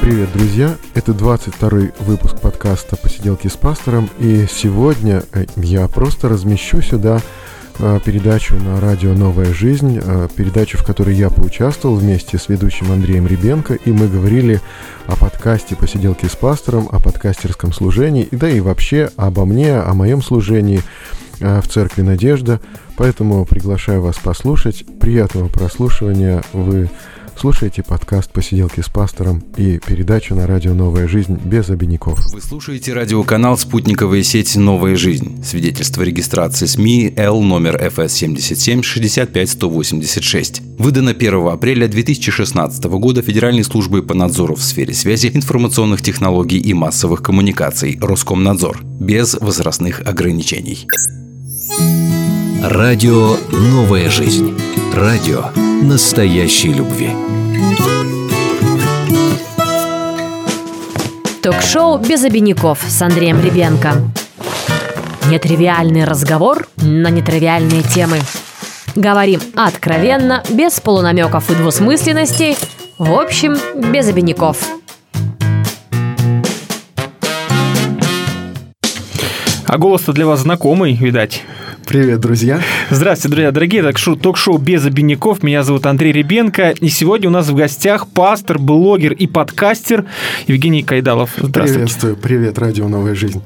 Привет, друзья! Это 22 выпуск подкаста «Посиделки с пастором», и сегодня э, я просто размещу сюда передачу на радио «Новая жизнь», э, передачу, в которой я поучаствовал вместе с ведущим Андреем Ребенко, и мы говорили о подкасте «Посиделки с пастором», о подкастерском служении, да и вообще обо мне, о моем служении в Церкви Надежда, поэтому приглашаю вас послушать. Приятного прослушивания. Вы Слушайте подкаст «Посиделки с пастором» и передачу на радио «Новая жизнь» без обиняков. Вы слушаете радиоканал «Спутниковая сеть «Новая жизнь». Свидетельство регистрации СМИ Л номер ФС 77 65 186. Выдано 1 апреля 2016 года Федеральной службой по надзору в сфере связи, информационных технологий и массовых коммуникаций Роскомнадзор. Без возрастных ограничений. Радио «Новая жизнь». Радио настоящей любви. Ток-шоу «Без обиняков» с Андреем Ребенко. Нетривиальный разговор на нетривиальные темы. Говорим откровенно, без полунамеков и двусмысленностей, в общем, без обиняков. А голос-то для вас знакомый, видать. Привет, друзья. Здравствуйте, друзья дорогие. Так шоу, ток-шоу «Без обиняков». Меня зовут Андрей Ребенко. И сегодня у нас в гостях пастор, блогер и подкастер Евгений Кайдалов. Здравствуйте. Приветствую. Привет, радио «Новая жизнь».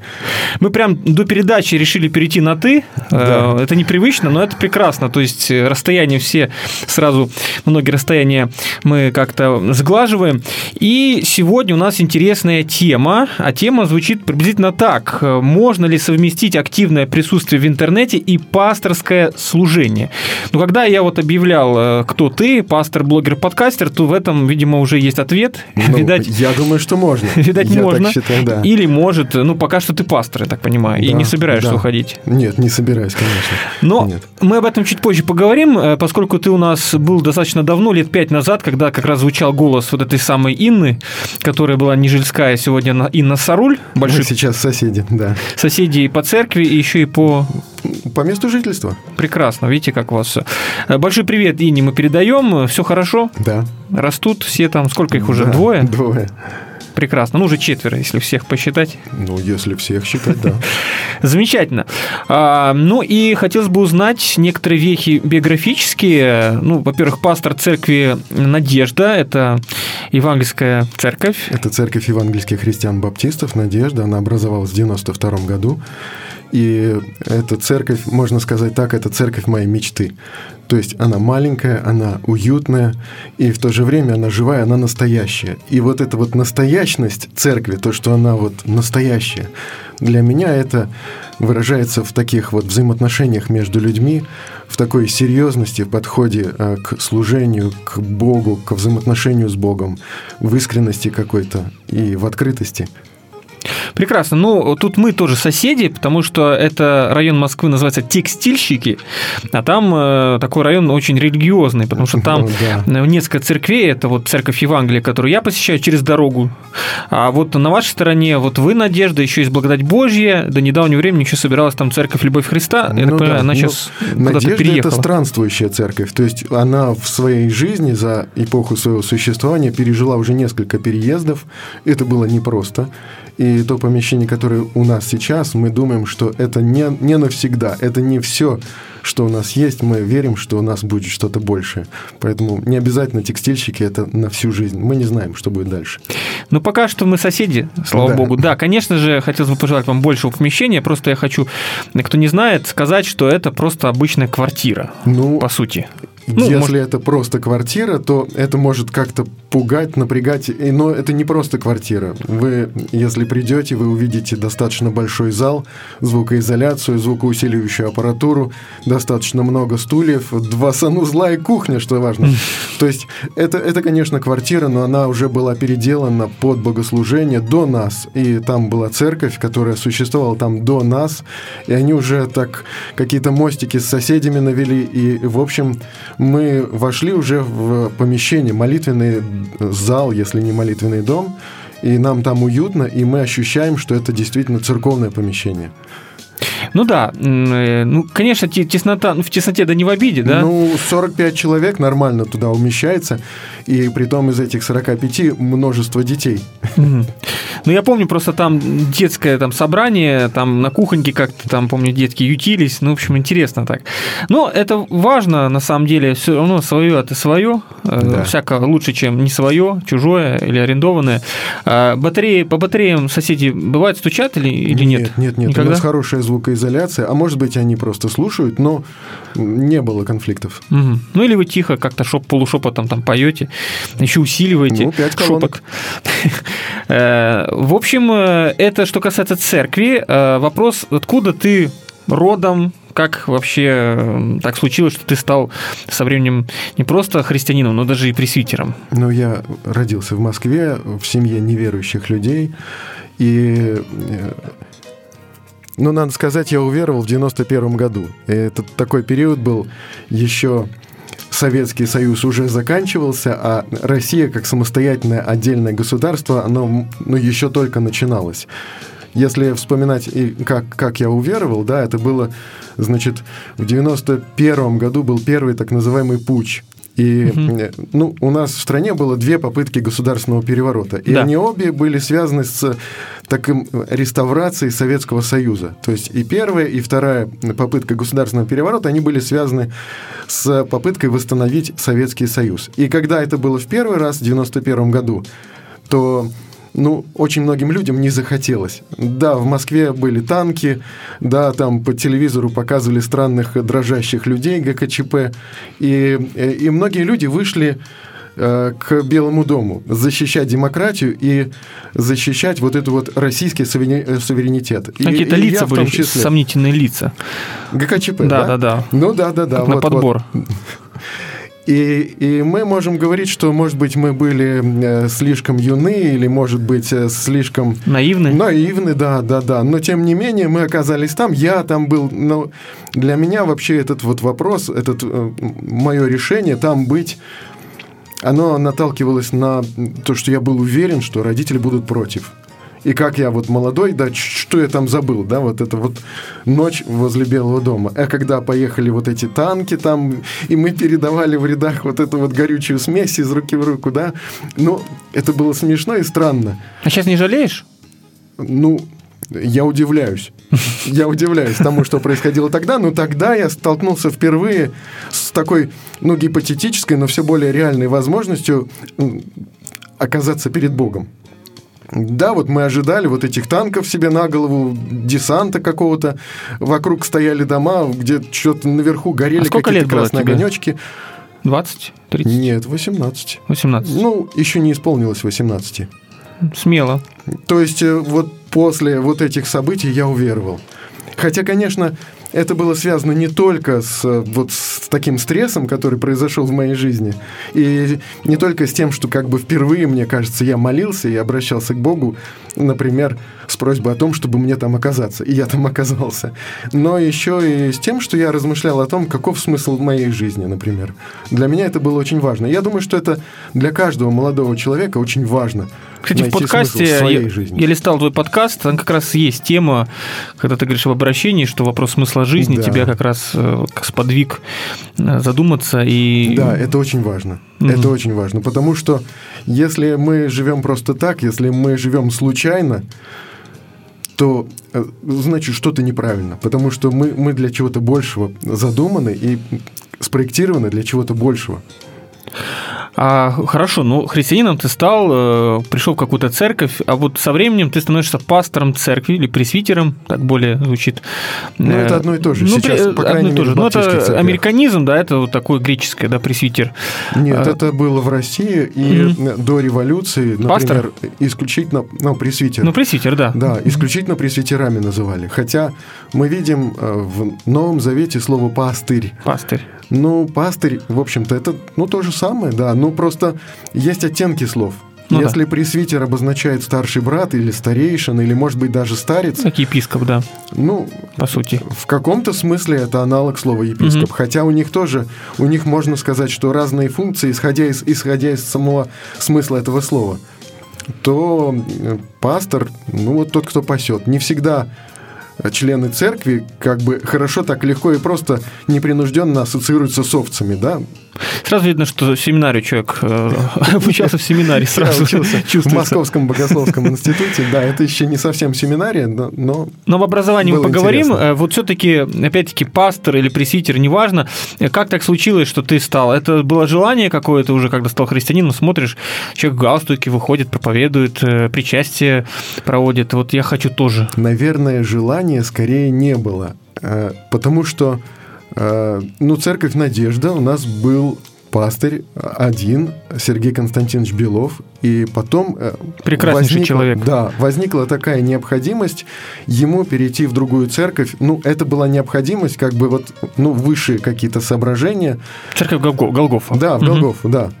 Мы прям до передачи решили перейти на «ты». Да. Э, это непривычно, но это прекрасно. То есть э, расстояние все сразу, многие расстояния мы как-то сглаживаем. И сегодня у нас интересная тема. А тема звучит приблизительно так. Можно ли совместить активное присутствие в интернете и пасторское служение. Но когда я вот объявлял, э, кто ты, пастор, блогер, подкастер, то в этом, видимо, уже есть ответ. Ну, видать, я думаю, что можно. Видать, я можно. Так считаю, да. Или может, ну, пока что ты пастор, я так понимаю, да, и не собираешься да. уходить. Нет, не собираюсь, конечно. Но Нет. мы об этом чуть позже поговорим, э, поскольку ты у нас был достаточно давно, лет пять назад, когда как раз звучал голос вот этой самой Инны, которая была Нижельская, сегодня Инна Саруль. Большой... Мы сейчас соседи, да. Соседи по церкви и еще и по по месту жительства. Прекрасно, видите, как у вас все. Э, большой привет Ине мы передаем. Все хорошо? Да. Растут все там, сколько их уже? Да, Двое? Двое. Прекрасно. Ну, уже четверо, если всех посчитать. Ну, если всех считать, да. Замечательно. А, ну и хотелось бы узнать некоторые вехи биографические. Ну, во-первых, пастор церкви Надежда, это евангельская церковь. Это церковь евангельских христиан-баптистов Надежда. Она образовалась в 92 году. И эта церковь, можно сказать так, это церковь моей мечты. То есть она маленькая, она уютная, и в то же время она живая, она настоящая. И вот эта вот настоящность церкви, то, что она вот настоящая, для меня это выражается в таких вот взаимоотношениях между людьми, в такой серьезности в подходе а, к служению, к Богу, к взаимоотношению с Богом, в искренности какой-то и в открытости. Прекрасно. Ну, тут мы тоже соседи, потому что это район Москвы называется Текстильщики, а там э, такой район очень религиозный, потому что там ну, да. несколько церквей, это вот церковь Евангелия, которую я посещаю через дорогу, а вот на вашей стороне, вот вы, Надежда, еще есть благодать Божья, до недавнего времени еще собиралась там церковь Любовь Христа, я ну, так понимаю, да. она сейчас ну, куда-то переехала. это странствующая церковь, то есть она в своей жизни за эпоху своего существования пережила уже несколько переездов, это было непросто, и то помещение, которое у нас сейчас, мы думаем, что это не, не навсегда, это не все, что у нас есть. Мы верим, что у нас будет что-то большее. Поэтому не обязательно текстильщики это на всю жизнь. Мы не знаем, что будет дальше. Ну, пока что мы соседи, слава да. богу. Да, конечно же, хотелось бы пожелать вам большего помещения. Просто я хочу, кто не знает, сказать, что это просто обычная квартира, ну, по сути. Ну, Если может... это просто квартира, то это может как-то пугать, напрягать. Но это не просто квартира. Вы, если придете, вы увидите достаточно большой зал, звукоизоляцию, звукоусиливающую аппаратуру, достаточно много стульев, два санузла и кухня, что важно. То есть это, это, конечно, квартира, но она уже была переделана под богослужение до нас. И там была церковь, которая существовала там до нас. И они уже так какие-то мостики с соседями навели. И, в общем, мы вошли уже в помещение, молитвенный зал, если не молитвенный дом, и нам там уютно, и мы ощущаем, что это действительно церковное помещение. Ну да, э, ну, конечно, теснота, ну, в тесноте да не в обиде, да? Ну, 45 человек нормально туда умещается, и при том из этих 45 множество детей. Ну, я помню просто там детское там собрание, там на кухоньке как-то там, помню, детки ютились, ну, в общем, интересно так. Но это важно, на самом деле, все равно свое это свое, э, да. всяко лучше, чем не свое, чужое или арендованное. А батареи, по батареям соседи бывает стучат или, или нет? Нет, нет, нет. Никогда? У нас хорошая звукоизоляция, а может быть, они просто слушают, но не было конфликтов. Угу. Ну или вы тихо как-то шоп, полушепотом там поете, еще усиливаете ну, пять шепот. Э, в общем, э, это что касается церкви. Э, вопрос, откуда ты родом, как вообще так случилось, что ты стал со временем не просто христианином, но даже и пресвитером? Ну, я родился в Москве, в семье неверующих людей, и ну, надо сказать, я уверовал в 91 году. И это такой период был еще Советский Союз уже заканчивался, а Россия как самостоятельное отдельное государство, оно ну, еще только начиналось. Если вспоминать, и как, как я уверовал, да, это было, значит, в 91 году был первый так называемый путь и угу. ну, у нас в стране было две попытки государственного переворота. И да. они обе были связаны с таким реставрацией Советского Союза. То есть и первая, и вторая попытка государственного переворота, они были связаны с попыткой восстановить Советский Союз. И когда это было в первый раз, в 1991 году, то ну, очень многим людям не захотелось. Да, в Москве были танки, да, там по телевизору показывали странных дрожащих людей ГКЧП, и, и многие люди вышли э, к Белому дому, защищать демократию и защищать вот это вот российский суверенитет. Какие-то и, лица и были, числе. сомнительные лица. ГКЧП, да? Да, да, да. Ну да, да, да. Как вот, на подбор. Вот. И, и мы можем говорить, что, может быть, мы были э, слишком юны или, может быть, э, слишком... Наивны? Наивны, да, да, да. Но, тем не менее, мы оказались там, я там был. Но для меня вообще этот вот вопрос, этот э, мое решение там быть оно наталкивалось на то, что я был уверен, что родители будут против и как я вот молодой, да, что я там забыл, да, вот это вот ночь возле Белого дома. А когда поехали вот эти танки там, и мы передавали в рядах вот эту вот горючую смесь из руки в руку, да, ну, это было смешно и странно. А сейчас не жалеешь? Ну, я удивляюсь. Я удивляюсь тому, что происходило тогда, но тогда я столкнулся впервые с такой, ну, гипотетической, но все более реальной возможностью оказаться перед Богом. Да, вот мы ожидали вот этих танков себе на голову, десанта какого-то. Вокруг стояли дома, где что-то наверху горели а какие-то красные огонечки. 20? 30? Нет, 18. 18. Ну, еще не исполнилось 18. Смело. То есть э, вот после вот этих событий я уверовал. Хотя, конечно, это было связано не только с, вот, с таким стрессом, который произошел в моей жизни, и не только с тем, что как бы впервые, мне кажется, я молился и обращался к Богу, например, с просьбой о том, чтобы мне там оказаться, и я там оказался, но еще и с тем, что я размышлял о том, каков смысл моей жизни, например. Для меня это было очень важно. Я думаю, что это для каждого молодого человека очень важно. Кстати, в подкасте в я, я листал твой подкаст, там как раз есть тема, когда ты говоришь об обращении, что вопрос смысла жизни да. тебя как раз э, сподвиг э, задуматься и... Да, это очень важно. Угу. Это очень важно, потому что если мы живем просто так, если мы живем случайно, то э, значит что-то неправильно, потому что мы, мы для чего-то большего задуманы и спроектированы для чего-то большего. А, хорошо, ну, христианином ты стал, э, пришел в какую-то церковь, а вот со временем ты становишься пастором церкви или пресвитером, так более звучит. Ну, это одно и то же. Ну, Сейчас, при, по крайней то же. Ну, это церкви. американизм, да, это вот такое греческое, да, пресвитер. Нет, а, это было в России и угу. до революции, например, Пастор? исключительно, ну, пресвитер. Ну, пресвитер, да. Да, исключительно пресвитерами называли. Хотя мы видим э, в Новом Завете слово «пастырь». Пастырь. Ну, пастырь, в общем-то, это, ну, то же самое, да. Ну, просто есть оттенки слов. Ну, Если да. пресвитер обозначает старший брат или старейшин, или, может быть, даже старец. Как епископ, да. Ну, по сути. В каком-то смысле это аналог слова епископ. Угу. Хотя у них тоже, у них можно сказать, что разные функции, исходя из, исходя из самого смысла этого слова. То э, пастор, ну вот тот, кто пасет, не всегда члены церкви как бы хорошо, так легко и просто непринужденно ассоциируются с овцами, да? Сразу видно, что в семинаре человек э, обучался в семинаре, сразу чувствуется. В Московском богословском институте, да, это еще не совсем семинария, но Но в образовании мы поговорим. Э, вот все-таки, опять-таки, пастор или пресвитер, неважно, э, как так случилось, что ты стал? Это было желание какое-то уже, когда стал христианином, смотришь, человек в галстуке выходит, проповедует, причастие проводит. Вот я хочу тоже. Наверное, желания скорее не было, потому что ну, церковь Надежда у нас был пастырь один, Сергей Константинович Белов, и потом э, прекраснейший возникла, человек. Да, возникла такая необходимость ему перейти в другую церковь. Ну, это была необходимость, как бы вот, ну, высшие какие-то соображения. Церковь Голгофа. Да, в угу. да.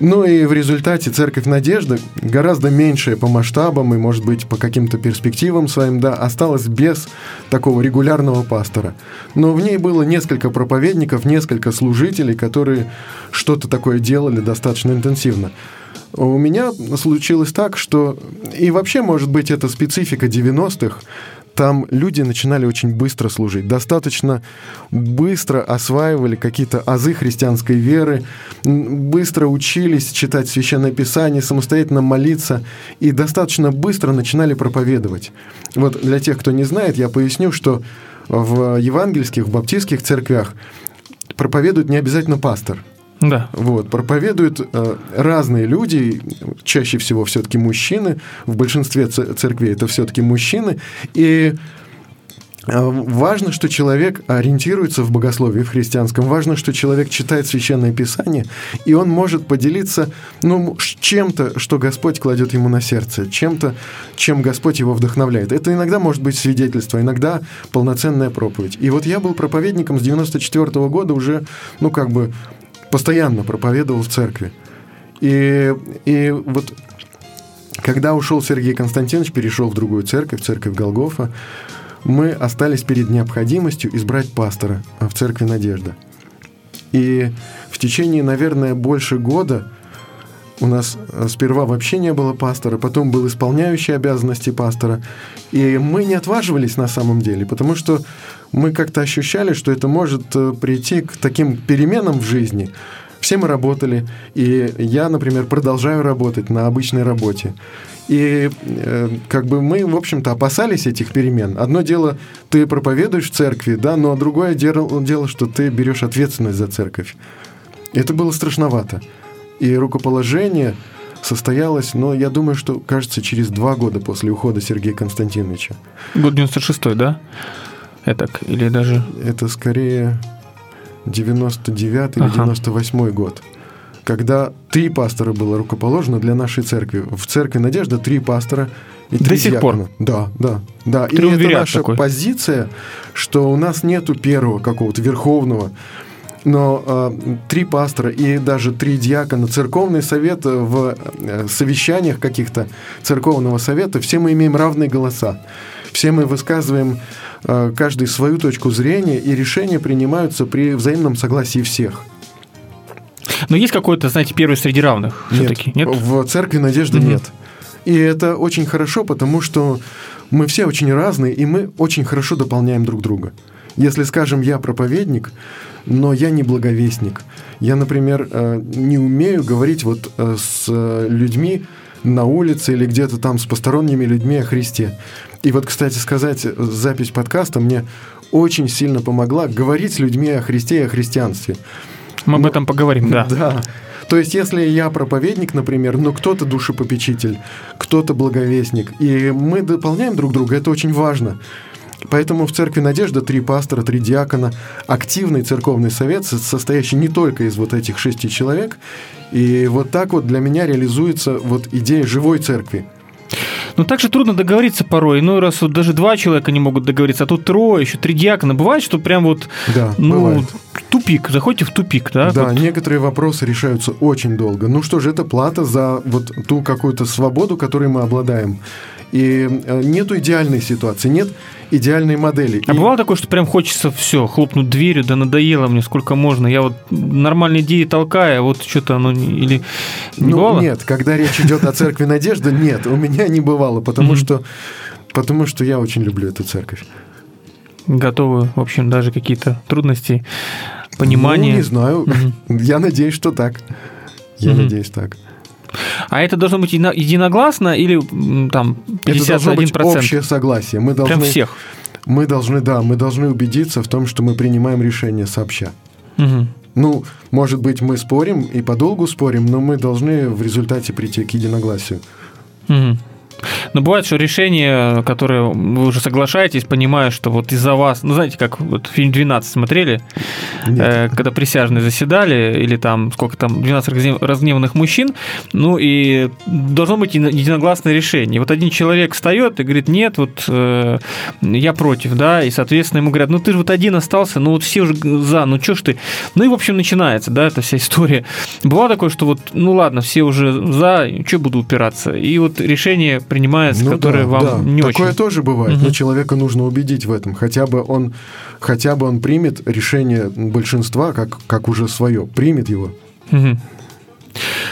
Ну и в результате Церковь Надежды, гораздо меньшая по масштабам и, может быть, по каким-то перспективам своим, да, осталась без такого регулярного пастора. Но в ней было несколько проповедников, несколько служителей, которые что-то такое делали достаточно интенсивно. У меня случилось так, что... И вообще, может быть, это специфика 90-х, там люди начинали очень быстро служить, достаточно быстро осваивали какие-то азы христианской веры, быстро учились читать Священное Писание, самостоятельно молиться и достаточно быстро начинали проповедовать. Вот для тех, кто не знает, я поясню, что в евангельских, в баптистских церквях проповедует не обязательно пастор – да. Вот, проповедуют э, разные люди, чаще всего все-таки мужчины, в большинстве церквей это все-таки мужчины, и э, Важно, что человек ориентируется в богословии в христианском. Важно, что человек читает священное писание, и он может поделиться ну, чем-то, что Господь кладет ему на сердце, чем-то, чем Господь его вдохновляет. Это иногда может быть свидетельство, иногда полноценная проповедь. И вот я был проповедником с 94 -го года уже, ну, как бы постоянно проповедовал в церкви. И, и вот когда ушел Сергей Константинович, перешел в другую церковь, церковь Голгофа, мы остались перед необходимостью избрать пастора в церкви Надежда. И в течение, наверное, больше года у нас э, сперва вообще не было пастора, потом был исполняющий обязанности пастора. И мы не отваживались на самом деле, потому что мы как-то ощущали, что это может э, прийти к таким переменам в жизни. Все мы работали, и я, например, продолжаю работать на обычной работе. И э, как бы мы, в общем-то, опасались этих перемен. Одно дело, ты проповедуешь в церкви, да, но другое дело, дело что ты берешь ответственность за церковь. Это было страшновато. И рукоположение состоялось, но я думаю, что, кажется, через два года после ухода Сергея Константиновича. Год 96-й, да? Это или даже... Это скорее 99 ага. или 98 год. Когда три пастора было рукоположено для нашей церкви. В церкви Надежда три пастора и три До сих пор? Да, да, да. И это наша такой. позиция, что у нас нету первого какого-то верховного но э, три пастора и даже три диакона, церковный совет в э, совещаниях каких-то церковного совета, все мы имеем равные голоса. Все мы высказываем э, каждый свою точку зрения, и решения принимаются при взаимном согласии всех. Но есть какой-то, знаете, первый среди равных все-таки? Нет, нет? в церкви надежды угу. нет. И это очень хорошо, потому что мы все очень разные, и мы очень хорошо дополняем друг друга. Если, скажем, я проповедник, но я не благовестник. Я, например, э, не умею говорить вот э, с людьми на улице или где-то там с посторонними людьми о Христе. И вот, кстати сказать, запись подкаста мне очень сильно помогла говорить с людьми о Христе и о христианстве. Мы об этом поговорим, да. Да. То есть, если я проповедник, например, но кто-то душепопечитель, кто-то благовестник, и мы дополняем друг друга, это очень важно. Поэтому в Церкви Надежда три пастора, три диакона, активный церковный совет, состоящий не только из вот этих шести человек. И вот так вот для меня реализуется вот идея живой церкви. Но ну, также трудно договориться порой. Иной раз вот даже два человека не могут договориться, а тут трое, еще три диакона. Бывает, что прям вот да, ну, бывает. тупик, заходите в тупик, да? Да, вот. некоторые вопросы решаются очень долго. Ну что же, это плата за вот ту какую-то свободу, которой мы обладаем. И э, нету идеальной ситуации, нет идеальной модели. А и... бывало такое, что прям хочется все, хлопнуть дверью, да надоело мне сколько можно. Я вот нормальные идеи толкаю, а вот что-то оно или не ну, бывало? Нет, когда речь идет о церкви надежды, нет, у меня не бывало, потому что Потому что я очень люблю эту церковь. Готовы, в общем, даже какие-то трудности, понимания. Ну, не знаю. Я надеюсь, что так. Я надеюсь, так. А это должно быть едино- единогласно или там 51%? Это должно быть общее согласие. Мы Прям должны, всех. мы должны, да, мы должны убедиться в том, что мы принимаем решение сообща. Мгм. Ну, может быть, мы спорим и подолгу спорим, но мы должны в результате прийти к единогласию. Мгм. Но бывает, что решение, которое вы уже соглашаетесь, понимая, что вот из-за вас, ну знаете, как вот фильм «12» смотрели, э, когда присяжные заседали, или там сколько там, 12 разгнев- разгневанных мужчин, ну и должно быть еди- единогласное решение. Вот один человек встает и говорит, нет, вот э, я против, да, и, соответственно, ему говорят, ну ты же вот один остался, ну вот все уже за, ну что ж ты? Ну и, в общем, начинается, да, эта вся история. Бывало такое, что вот, ну ладно, все уже за, что буду упираться? И вот решение принимается, Ну которое да, вам да. не Такое очень. тоже бывает, Мгм. но человека нужно убедить в этом. Хотя бы он, хотя бы он примет решение большинства, как, как уже свое, примет его. Мгм.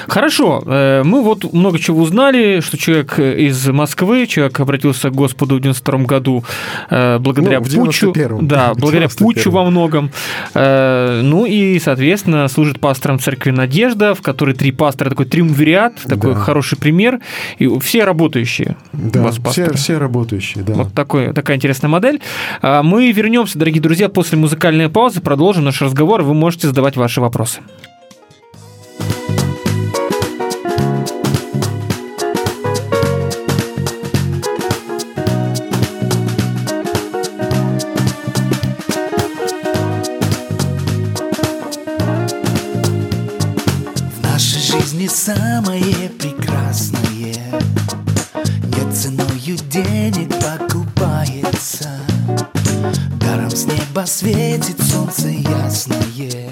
Хорошо, э, мы вот много чего узнали, что человек из Москвы, человек обратился к Господу в 92 году э, благодаря Ну, 91-м. да, благодаря 91-м. путчу во многом. Э, Ну и, соответственно, служит пастором церкви Надежда, в которой три пастора, такой триумвириат, такой Да. хороший пример, и все работающие Да, все, все работающие, да. Вот такой, такая интересная модель. А Мы вернемся, дорогие друзья, после музыкальной паузы, продолжим наш разговор. Вы можете задавать ваши вопросы. Даром с неба светит солнце ясное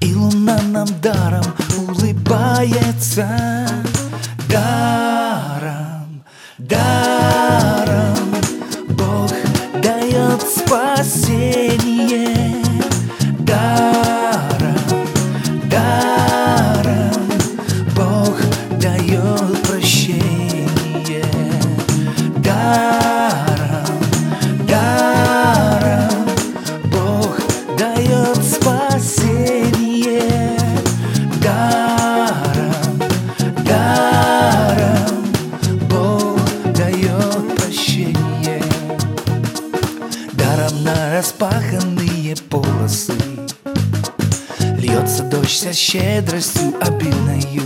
И луна нам даром улыбается. Даром, даром щедростью обильною.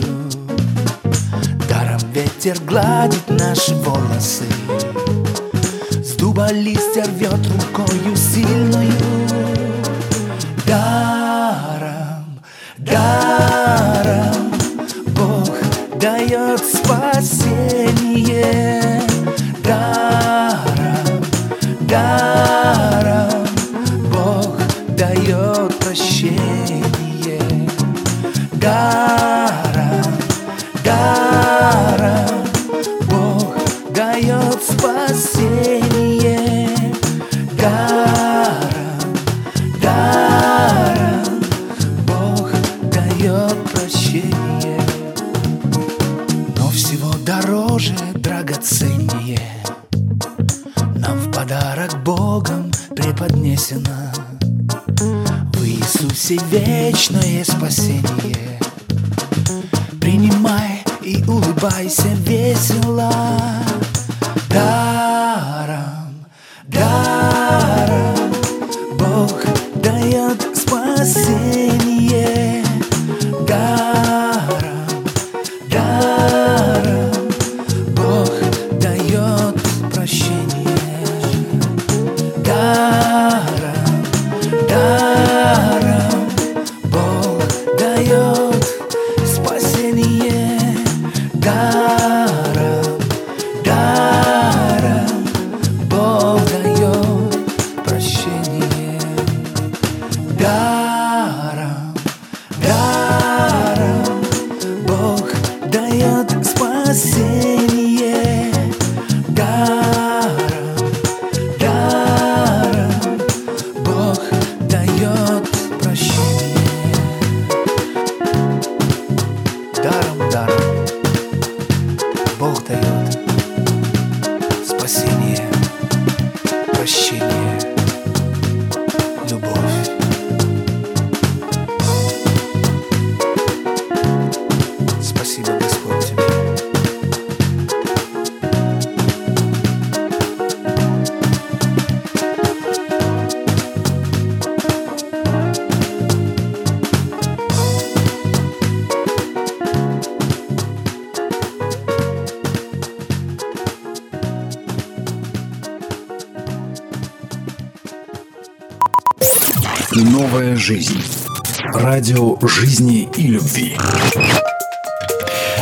Даром ветер гладит наши волосы. С дуба листья рвет рукою сильною. Даром, даром Бог дает Даром, Новая жизнь. Радио жизни и любви.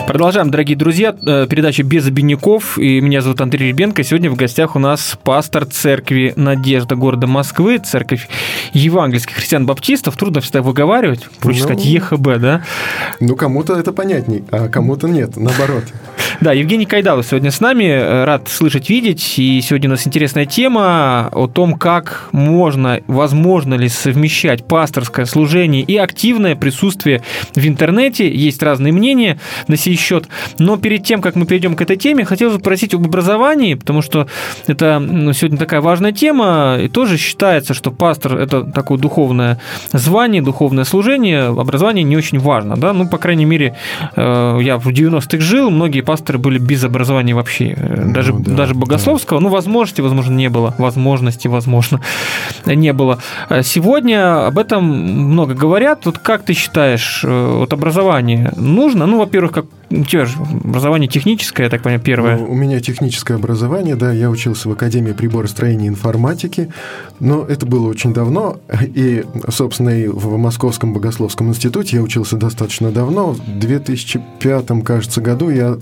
Продолжаем, дорогие друзья. Э, передача «Без обиняков». И меня зовут Андрей Ребенко. Сегодня в гостях у нас пастор церкви «Надежда» города Москвы, церковь евангельских христиан-баптистов. Трудно всегда выговаривать. Проще ну, сказать ЕХБ, да? Ну, кому-то это понятней, а кому-то нет, наоборот. Да, Евгений Кайдалов сегодня с нами. Рад слышать, видеть. И сегодня у нас интересная тема о том, как можно, возможно ли совмещать пасторское служение и активное присутствие в интернете. Есть разные мнения на сей счет. Но перед тем, как мы перейдем к этой теме, хотел спросить об образовании, потому что это ну, сегодня такая важная тема. И тоже считается, что пастор – это такое духовное звание, духовное служение. Образование не очень важно. Да? Ну, по крайней мере, э, я в 90-х жил, многие пасторы были без образования вообще. Э, ну даже, ну, да, даже богословского. Да. Ну, возможности, возможно, не было. Возможности, возможно, не было. Э, сегодня об этом много говорят. Вот как ты считаешь, вот образование нужно? Ну, во-первых, как у тебя же образование техническое, я так понимаю, первое. Ну, у меня техническое образование, да, я учился в Академии приборостроения и информатики, но это было очень давно, и, собственно, и в Московском богословском институте я учился достаточно давно, в 2005, кажется, году я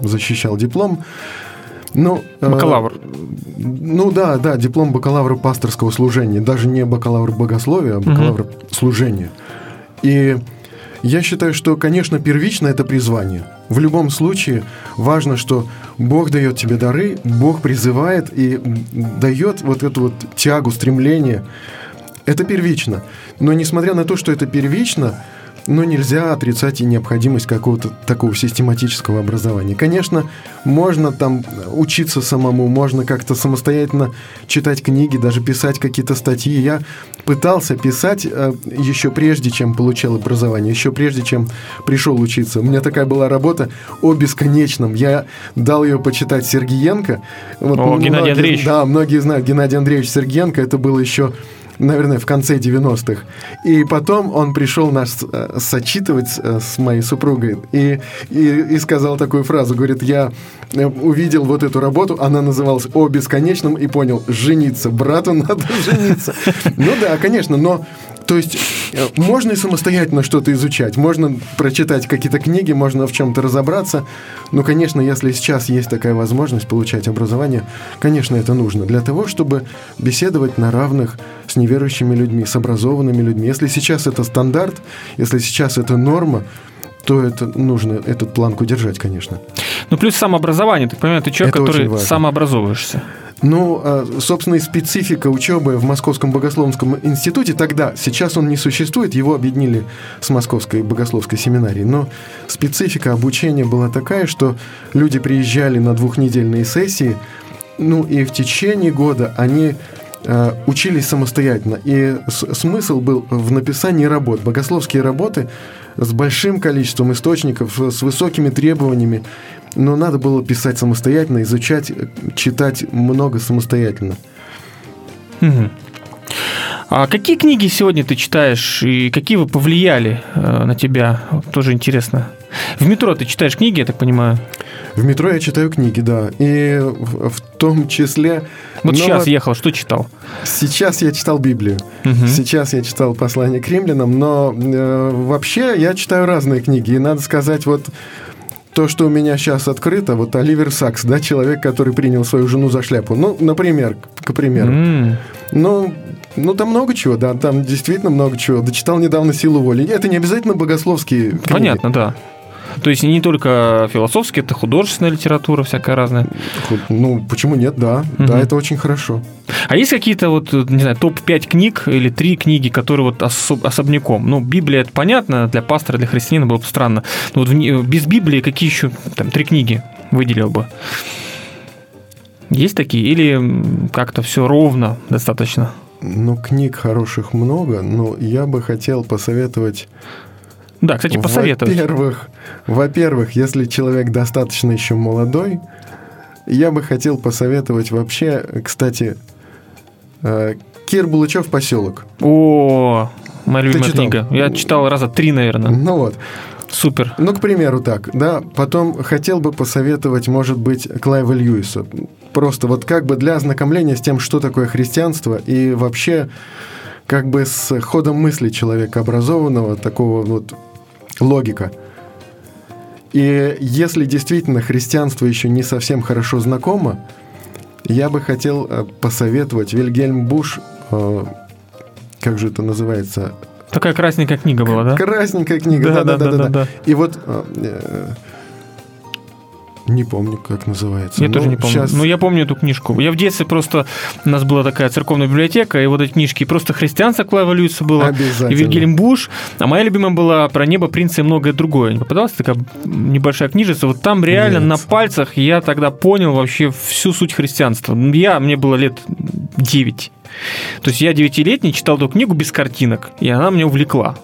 защищал диплом, ну, э, бакалавр. Э, ну да, да, диплом бакалавра пасторского служения, даже не бакалавр богословия, а бакалавр угу. служения. И я считаю, что, конечно, первично это призвание. В любом случае важно, что Бог дает тебе дары, Бог призывает и дает вот эту вот тягу, стремление. Это первично. Но несмотря на то, что это первично, но нельзя отрицать и необходимость какого-то такого систематического образования. Конечно, можно там учиться самому, можно как-то самостоятельно читать книги, даже писать какие-то статьи. Я пытался писать э, еще прежде, чем получил образование, еще прежде, чем пришел учиться. У меня такая была работа о бесконечном. Я дал ее почитать Сергиенко. Вот о, многие, Геннадий Андреевич. Да, многие знают Геннадий Андреевич Сергиенко. Это было еще наверное, в конце 90-х. И потом он пришел нас э, сочитывать э, с моей супругой и, и, и сказал такую фразу, говорит, я э, увидел вот эту работу, она называлась «О бесконечном» и понял, жениться, брату надо жениться. Ну да, конечно, но то есть э, можно и самостоятельно что-то изучать, можно прочитать какие-то книги, можно в чем-то разобраться. Но, конечно, если сейчас есть такая возможность получать образование, конечно, это нужно для того, чтобы беседовать на равных с неверующими людьми, с образованными людьми. Если сейчас это стандарт, если сейчас это норма, то это нужно этот планку держать, конечно. Ну, плюс самообразование. Ты понимаешь, ты человек, это который самообразовываешься. Ну, а, собственно, и специфика учебы в Московском богословском институте тогда, сейчас он не существует, его объединили с Московской богословской семинарией, но специфика обучения была такая, что люди приезжали на двухнедельные сессии, ну и в течение года они учились самостоятельно. И смысл был в написании работ. Богословские работы с большим количеством источников, с высокими требованиями но надо было писать самостоятельно, изучать, читать много самостоятельно. Угу. А какие книги сегодня ты читаешь и какие вы повлияли э, на тебя? тоже интересно. В метро ты читаешь книги, я так понимаю? В метро я читаю книги, да. И в, том числе... Вот но... сейчас ехал, что читал? Сейчас я читал Библию. Угу. Сейчас я читал послание к римлянам, но э, вообще я читаю разные книги. И надо сказать, вот то, что у меня сейчас открыто, вот Оливер Сакс, да, человек, который принял свою жену за шляпу. Ну, например, к, к примеру. Mm. Ну, ну, там много чего, да, там действительно много чего. Дочитал недавно «Силу воли». Это не обязательно богословские книги. Понятно, да. То есть не только философские, это художественная литература всякая разная. Ну, почему нет, да. Угу. Да, это очень хорошо. А есть какие-то вот, не знаю, топ-5 книг или три книги, которые вот особ- особняком? Ну, Библия, это понятно, для пастора, для христианина было бы странно. Но вот в, без Библии какие еще там три книги выделил бы? Есть такие? Или как-то все ровно достаточно? Ну, книг хороших много, но я бы хотел посоветовать да, кстати, посоветовать. Во-первых, во-первых, если человек достаточно еще молодой, я бы хотел посоветовать вообще, кстати, э, Кир Булычев «Поселок». О, моя любимая книга. Я читал раза три, наверное. Ну вот. Супер. Ну, к примеру, так, да. Потом хотел бы посоветовать, может быть, Клайва Льюиса. Просто вот как бы для ознакомления с тем, что такое христианство и вообще как бы с ходом мысли человека образованного, такого вот логика. И если действительно христианство еще не совсем хорошо знакомо, я бы хотел э, посоветовать Вильгельм Буш, э, как же это называется? Такая красненькая книга была, да? Красненькая книга, да-да-да. И вот э, не помню, как называется. Я Но тоже не помню. Сейчас... Но я помню эту книжку. Я в детстве просто... У нас была такая церковная библиотека, и вот эти книжки. Просто христианство Клава Льюиса было. Обязательно. И Вильгельм Буш. А моя любимая была про небо, принца и многое другое. Попадалась такая небольшая книжица. Вот там реально Нет. на пальцах я тогда понял вообще всю суть христианства. Я, мне было лет 9. То есть я девятилетний читал эту книгу без картинок, и она меня увлекла.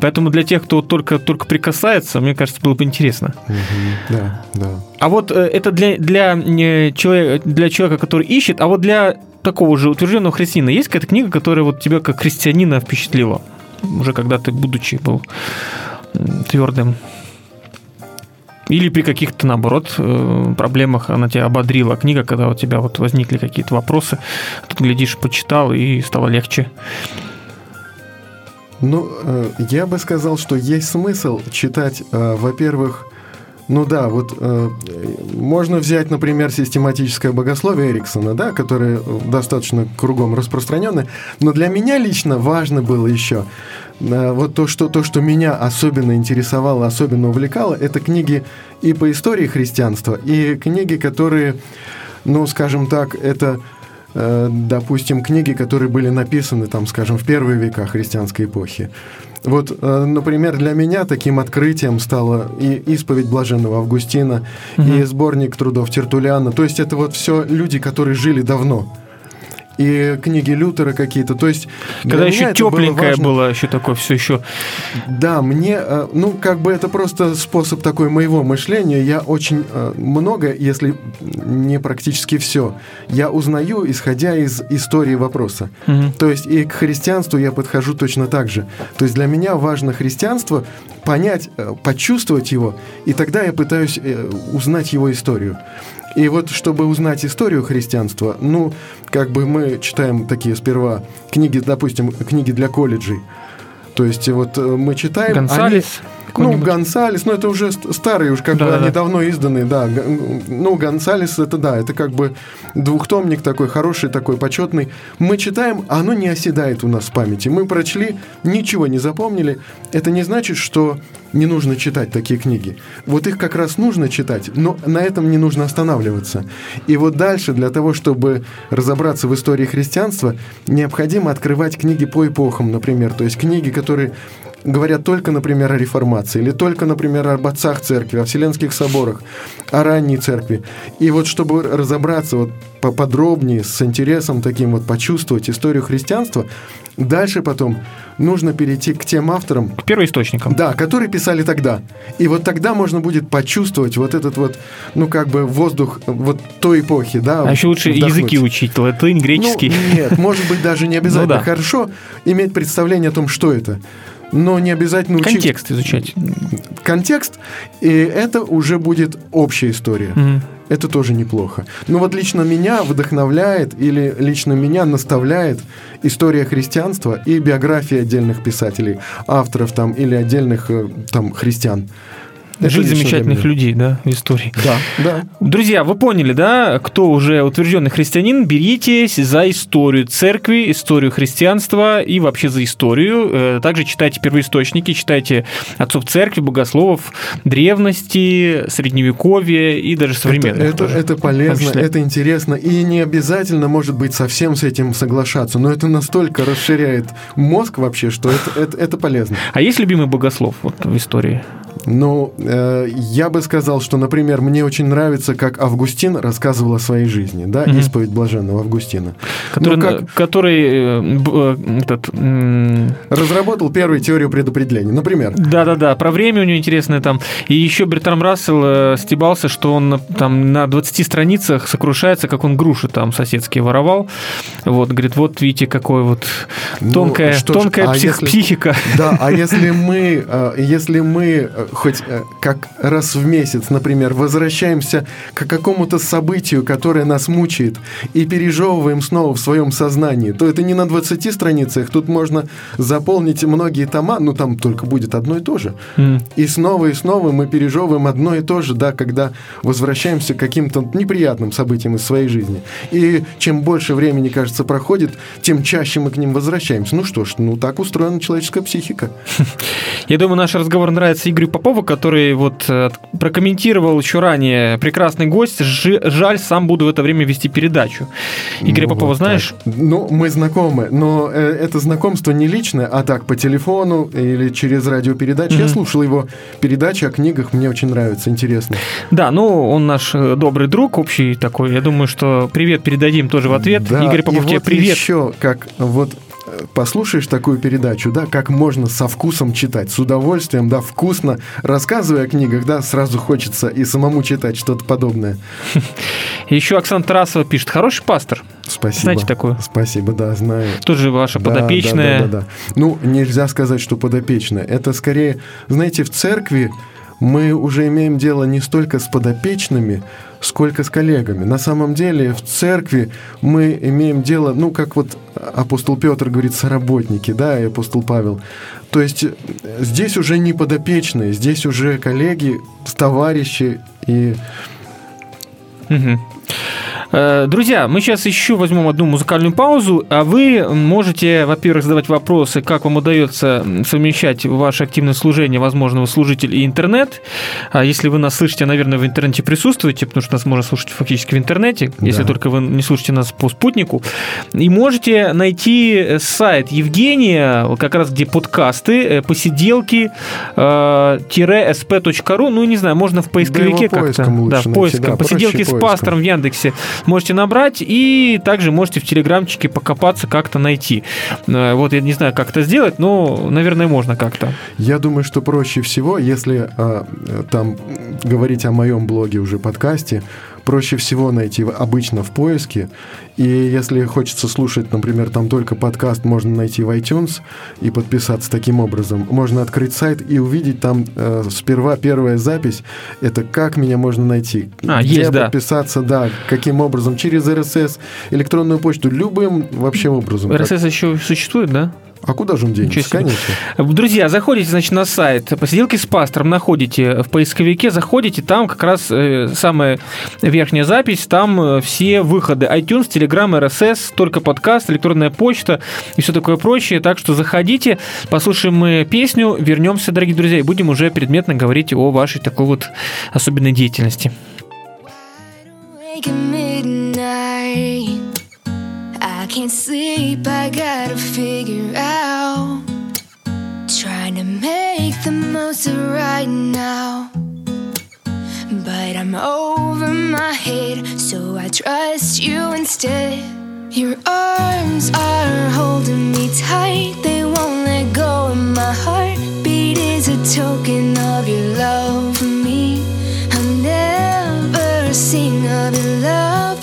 Поэтому для тех, кто только, только прикасается, мне кажется, было бы интересно. Угу, да, да. А вот э, это для, для, человека, для человека, который ищет, а вот для такого же утвержденного христианина есть какая-то книга, которая вот тебя как христианина впечатлила? Уже когда ты, будучи, был твердым или при каких-то, наоборот, э, проблемах она тебя ободрила. Книга, когда у тебя вот возникли какие-то вопросы, ты, глядишь, почитал, и стало легче. Ну, э, я бы сказал, что есть смысл читать, э, во-первых, ну да, вот э, можно взять, например, систематическое богословие Эриксона, да, которое достаточно кругом распространенное, но для меня лично важно было еще вот то что, то, что меня особенно интересовало, особенно увлекало, это книги и по истории христианства, и книги, которые, ну, скажем так, это допустим, книги, которые были написаны, там, скажем, в первые века христианской эпохи. Вот, э, например, для меня таким открытием стала и исповедь блаженного Августина, угу. и сборник трудов Тертуляна. То есть это вот все люди, которые жили давно и книги Лютера какие-то. То есть когда еще тепленькое было, было еще такое все еще. Да, мне, э, ну как бы это просто способ такой моего мышления. Я очень э, много, если не практически все, я узнаю, исходя из истории вопроса. Угу. То есть и к христианству я подхожу точно так же. То есть для меня важно христианство понять, э, почувствовать его, и тогда я пытаюсь узнать его историю. И вот, чтобы узнать историю христианства, ну, как бы мы читаем такие сперва книги, допустим, книги для колледжей. То есть вот э, мы читаем... Гонсалес? Они, ну, Гонсалес, ну, это уже старые, уж как да, бы да. они давно изданы, да. Ну, Гонсалес, это да, это как бы двухтомник такой, хороший такой, почетный. Мы читаем, а оно не оседает у нас в памяти. Мы прочли, ничего не запомнили. Это не значит, что не нужно читать такие книги. Вот их как раз нужно читать, но на этом не нужно останавливаться. И вот дальше, для того, чтобы разобраться в истории христианства, необходимо открывать книги по эпохам, например. То есть книги, которые говорят только, например, о реформации, или только, например, об отцах церкви, о Вселенских соборах, о ранней церкви. И вот чтобы разобраться вот поподробнее, с интересом таким вот почувствовать историю христианства, дальше потом нужно перейти к тем авторам... К первоисточникам. Да, которые писали тогда. И вот тогда можно будет почувствовать вот этот вот, ну, как бы воздух вот той эпохи, да. А еще лучше вдохнуть. языки учить, латынь, греческий. Ну, нет, может быть, даже не обязательно. Ну, да. Хорошо иметь представление о том, что это но не обязательно учить... Контекст изучать. Контекст, и это уже будет общая история. Угу. Это тоже неплохо. Но вот лично меня вдохновляет или лично меня наставляет история христианства и биография отдельных писателей, авторов там или отдельных э, там христиан. Это Жизнь замечательных людей, да, в истории. Да, да. Друзья, вы поняли, да, кто уже утвержденный христианин, беритесь за историю церкви, историю христианства и вообще за историю. Э, также читайте первоисточники, читайте отцов церкви, богословов, древности, средневековья и даже современных. Это, это, это полезно, это интересно. И не обязательно, может быть, совсем с этим соглашаться, но это настолько расширяет мозг вообще, что это, это, это полезно. А есть любимый богослов вот, в истории? Ну, э, я бы сказал, что, например, мне очень нравится, как Августин рассказывал о своей жизни, да, mm-hmm. исповедь блаженного Августина. Который, ну, как... который э, э, этот, э, разработал первую теорию предопределения, например. Да-да-да, про время у него интересное там. И еще Бертрам Рассел э, стебался, что он там на 20 страницах сокрушается, как он груши там соседские воровал. Вот, говорит, вот видите, какой вот тонкая, ну, тонкая ж, а псих, если, психика. Да, а если мы, э, если мы хоть э, как раз в месяц, например, возвращаемся к какому-то событию, которое нас мучает, и пережевываем снова в своем сознании, то это не на 20 страницах, тут можно заполнить многие тома, ну там только будет одно и то же. М. И снова и снова мы пережевываем одно и то же, да, когда возвращаемся к каким-то неприятным событиям из своей жизни. И чем больше времени, кажется, проходит, тем чаще мы к ним возвращаемся. Ну что ж, ну так устроена человеческая психика. Я думаю, наш разговор нравится Игорю Попову, который вот э, прокомментировал еще ранее прекрасный гость. Жаль, сам буду в это время вести передачу. Игоря Ну, Попова вот знаешь? так. Ну, мы знакомы, но э, это знакомство не личное, а так по телефону или через радиопередачи. Я Мгм. слушал его передачи о книгах, мне очень нравится, интересно. Да, ну он наш э, добрый друг, общий такой. Я думаю, что привет передадим тоже в ответ. Да, Игорь Попов, тебе вот привет. еще как вот послушаешь такую передачу, да, как можно со вкусом читать, с удовольствием, да, вкусно, рассказывая о книгах, да, сразу хочется и самому читать что-то подобное. Еще Оксана Тарасова пишет, хороший пастор. Спасибо. Знаете такую? Спасибо, да, знаю. Тоже ваша Да, подопечная. Да, да, да, да. Ну, нельзя сказать, что подопечная. Это скорее, знаете, в церкви мы уже имеем дело не столько с подопечными, сколько с коллегами. На самом деле в церкви мы имеем дело, ну, как вот апостол Петр говорит, соработники, да, и апостол Павел. То есть э, здесь уже не подопечные, здесь уже коллеги, товарищи и Мгм. Э, Друзья, мы сейчас еще возьмем одну музыкальную паузу, а вы можете, во-первых, задавать вопросы, как вам удается совмещать ваше активное служение, возможно, вы служитель и интернет. А если вы нас слышите, наверное, в интернете присутствуете, потому что нас можно слушать фактически в интернете, если Да. только вы не слушаете нас по спутнику. И можете найти сайт Евгения, как раз где подкасты, э, посиделки, э, sp.ru, ну, не знаю, можно в поисковике его как-то. Да, в поиском. да, Посиделки с поиском. пастором в Яндексе можете набрать и также можете в Телеграмчике покопаться, как-то найти. Э, Вот я не знаю, как это сделать, но, наверное, можно как-то. Я думаю, что проще всего, если а, там говорить о моем блоге уже подкасте, проще всего найти обычно в поиске. И если хочется слушать, например, там только подкаст, можно найти в iTunes и подписаться таким образом. Можно открыть сайт и увидеть там э, сперва первая запись. Это как меня можно найти. А, Где есть, да. подписаться, да, каким образом, через RSS, электронную почту, любым вообще образом. Как- РСС еще существует, да? А куда же он денется? Конечно. Друзья, заходите, значит, на сайт «Посиделки с пастором», находите в поисковике, заходите, там как раз э, самая верхняя запись, там э, все выходы iTunes, Telegram, RSS, только подкаст, электронная почта и все такое прочее. Так что заходите, послушаем мы песню, вернемся, дорогие друзья, и будем уже предметно говорить о вашей такой вот особенной деятельности. Midnight. Can't sleep, I gotta figure out. Trying to make the most of right now. But I'm over my head, so I trust you instead. Your arms are holding me tight, they won't let go of my heartbeat is a token of your love for me. I'll never sing of your love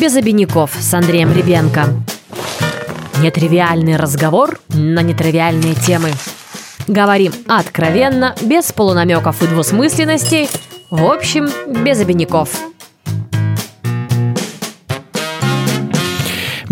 «Без обиняков» с Андреем Ребенко. Нетривиальный разговор на нетривиальные темы. Говорим откровенно, без полунамеков и двусмысленностей, в общем, без обиняков.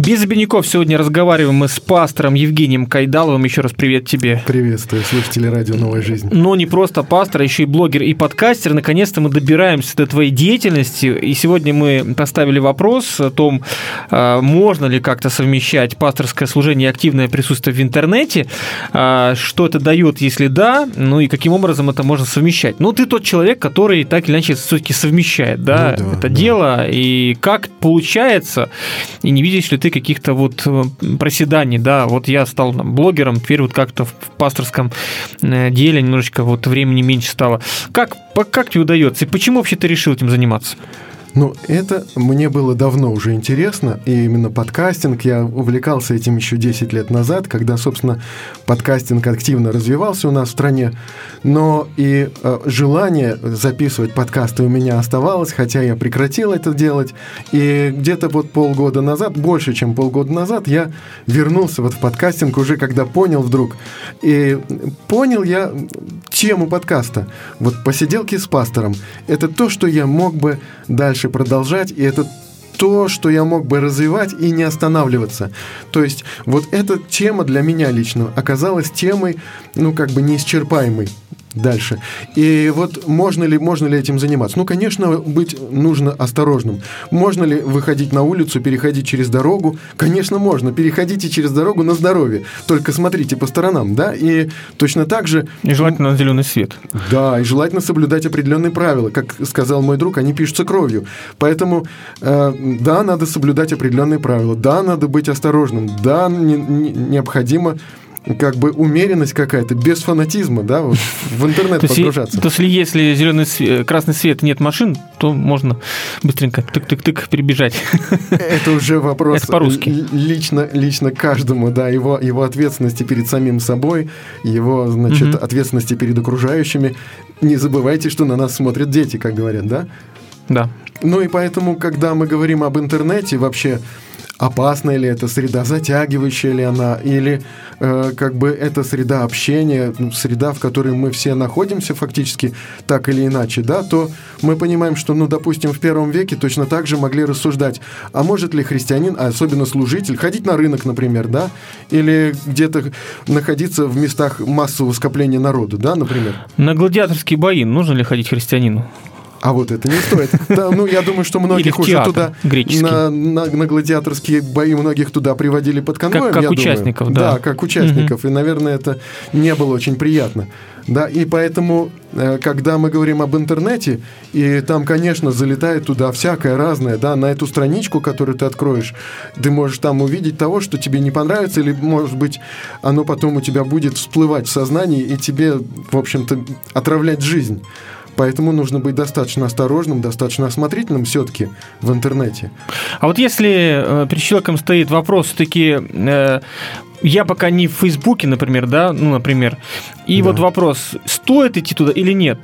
Без обиняков сегодня разговариваем мы с пастором Евгением Кайдаловым. Еще раз привет тебе. Приветствую слушатели радио «Новая жизнь». Но не просто пастор, а еще и блогер и подкастер. Наконец-то мы добираемся до твоей деятельности. И сегодня мы поставили вопрос о том, а, можно ли как-то совмещать пасторское служение и активное присутствие в интернете. А, Что это дает, если да, ну и каким образом это можно совмещать. Ну, ты тот человек, который так или иначе все-таки совмещает, да, Ну да, это да. дело. И как получается, и не видишь ли ты каких-то вот э, проседаний, да, вот я стал там, блогером, теперь вот как-то в пасторском э, деле немножечко вот времени меньше стало. Как, как тебе удается? И почему вообще ты решил этим заниматься? Ну, это мне было давно уже интересно, и именно подкастинг, я увлекался этим еще 10 лет назад, когда, собственно, подкастинг активно развивался у нас в стране, но и э, желание записывать подкасты у меня оставалось, хотя я прекратил это делать, и где-то вот полгода назад, больше, чем полгода назад, я вернулся вот в подкастинг уже, когда понял вдруг, и понял я тему подкаста, вот посиделки с пастором, это то, что я мог бы дальше продолжать, и это то, что я мог бы развивать и не останавливаться. То есть вот эта тема для меня лично оказалась темой, ну, как бы неисчерпаемой дальше. И вот можно ли, можно ли этим заниматься? Ну, конечно, быть нужно осторожным. Можно ли выходить на улицу, переходить через дорогу? Конечно, можно. Переходите через дорогу на здоровье. Только смотрите по сторонам, да? И точно так же И желательно на зеленый свет. да, и желательно соблюдать определенные правила. Как сказал мой друг, они пишутся кровью. Поэтому, э, да, надо соблюдать определенные правила. Да, надо быть осторожным. Да, не- не- необходимо как бы умеренность какая-то, без фанатизма, да, вот, в интернет То есть, погружаться. то есть, если зеленый свет, красный свет, нет машин, то можно быстренько тык-тык-тык перебежать. Это уже вопрос Это по-русски. лично, лично каждому, да, его, его ответственности перед самим собой, его, значит, Мгм. ответственности перед окружающими. Не забывайте, что на нас смотрят дети, как говорят, да? Да. Ну и поэтому, когда мы говорим об интернете, вообще опасная ли эта среда, затягивающая ли она, или э, как бы это среда общения, ну, среда, в которой мы все находимся фактически так или иначе, да, то мы понимаем, что, ну, допустим, в первом веке точно так же могли рассуждать, а может ли христианин, а особенно служитель, ходить на рынок, например, да, или где-то находиться в местах массового скопления народу, да, например. На гладиаторские бои нужно ли ходить христианину? А вот это не стоит. Да, ну, я думаю, что многих уже туда на, на- на гладиаторские бои многих туда приводили под конвоем. Как- как я думаю. участников, да. Да, как участников. И, наверное, это не было очень приятно. Да, и поэтому, э, когда мы говорим об интернете, и там, конечно, залетает туда всякое разное, да, на эту страничку, которую ты откроешь, ты можешь там увидеть того, что тебе не понравится, или, может быть, оно потом у тебя будет всплывать в сознании, и тебе, в общем-то, отравлять жизнь. Поэтому нужно быть достаточно осторожным, достаточно осмотрительным все-таки в интернете. А вот если э, перед человеком стоит вопрос все-таки, я пока не в Фейсбуке, например, да, ну, например, и Да. вот вопрос, стоит идти туда или нет?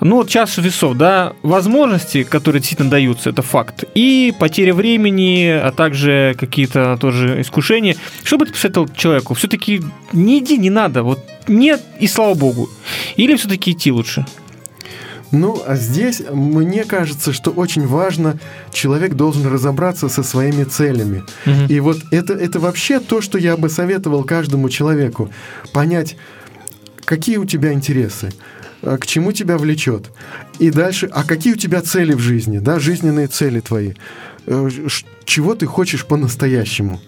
Ну, вот чаша весов, да, возможности, которые действительно даются, это факт, и потеря времени, а также какие-то тоже искушения. Что бы ты посоветовал человеку? Все-таки не иди, не надо, вот нет, и слава богу. Или все-таки идти лучше? Ну, а здесь мне кажется, что очень важно, человек должен разобраться со своими целями. Мгм. И вот это, это вообще то, что я бы советовал каждому человеку. Понять, какие у тебя интересы. э, к чему тебя влечет. И дальше, а какие у тебя цели в жизни, да, жизненные цели твои. Э, Чего ты хочешь по-настоящему.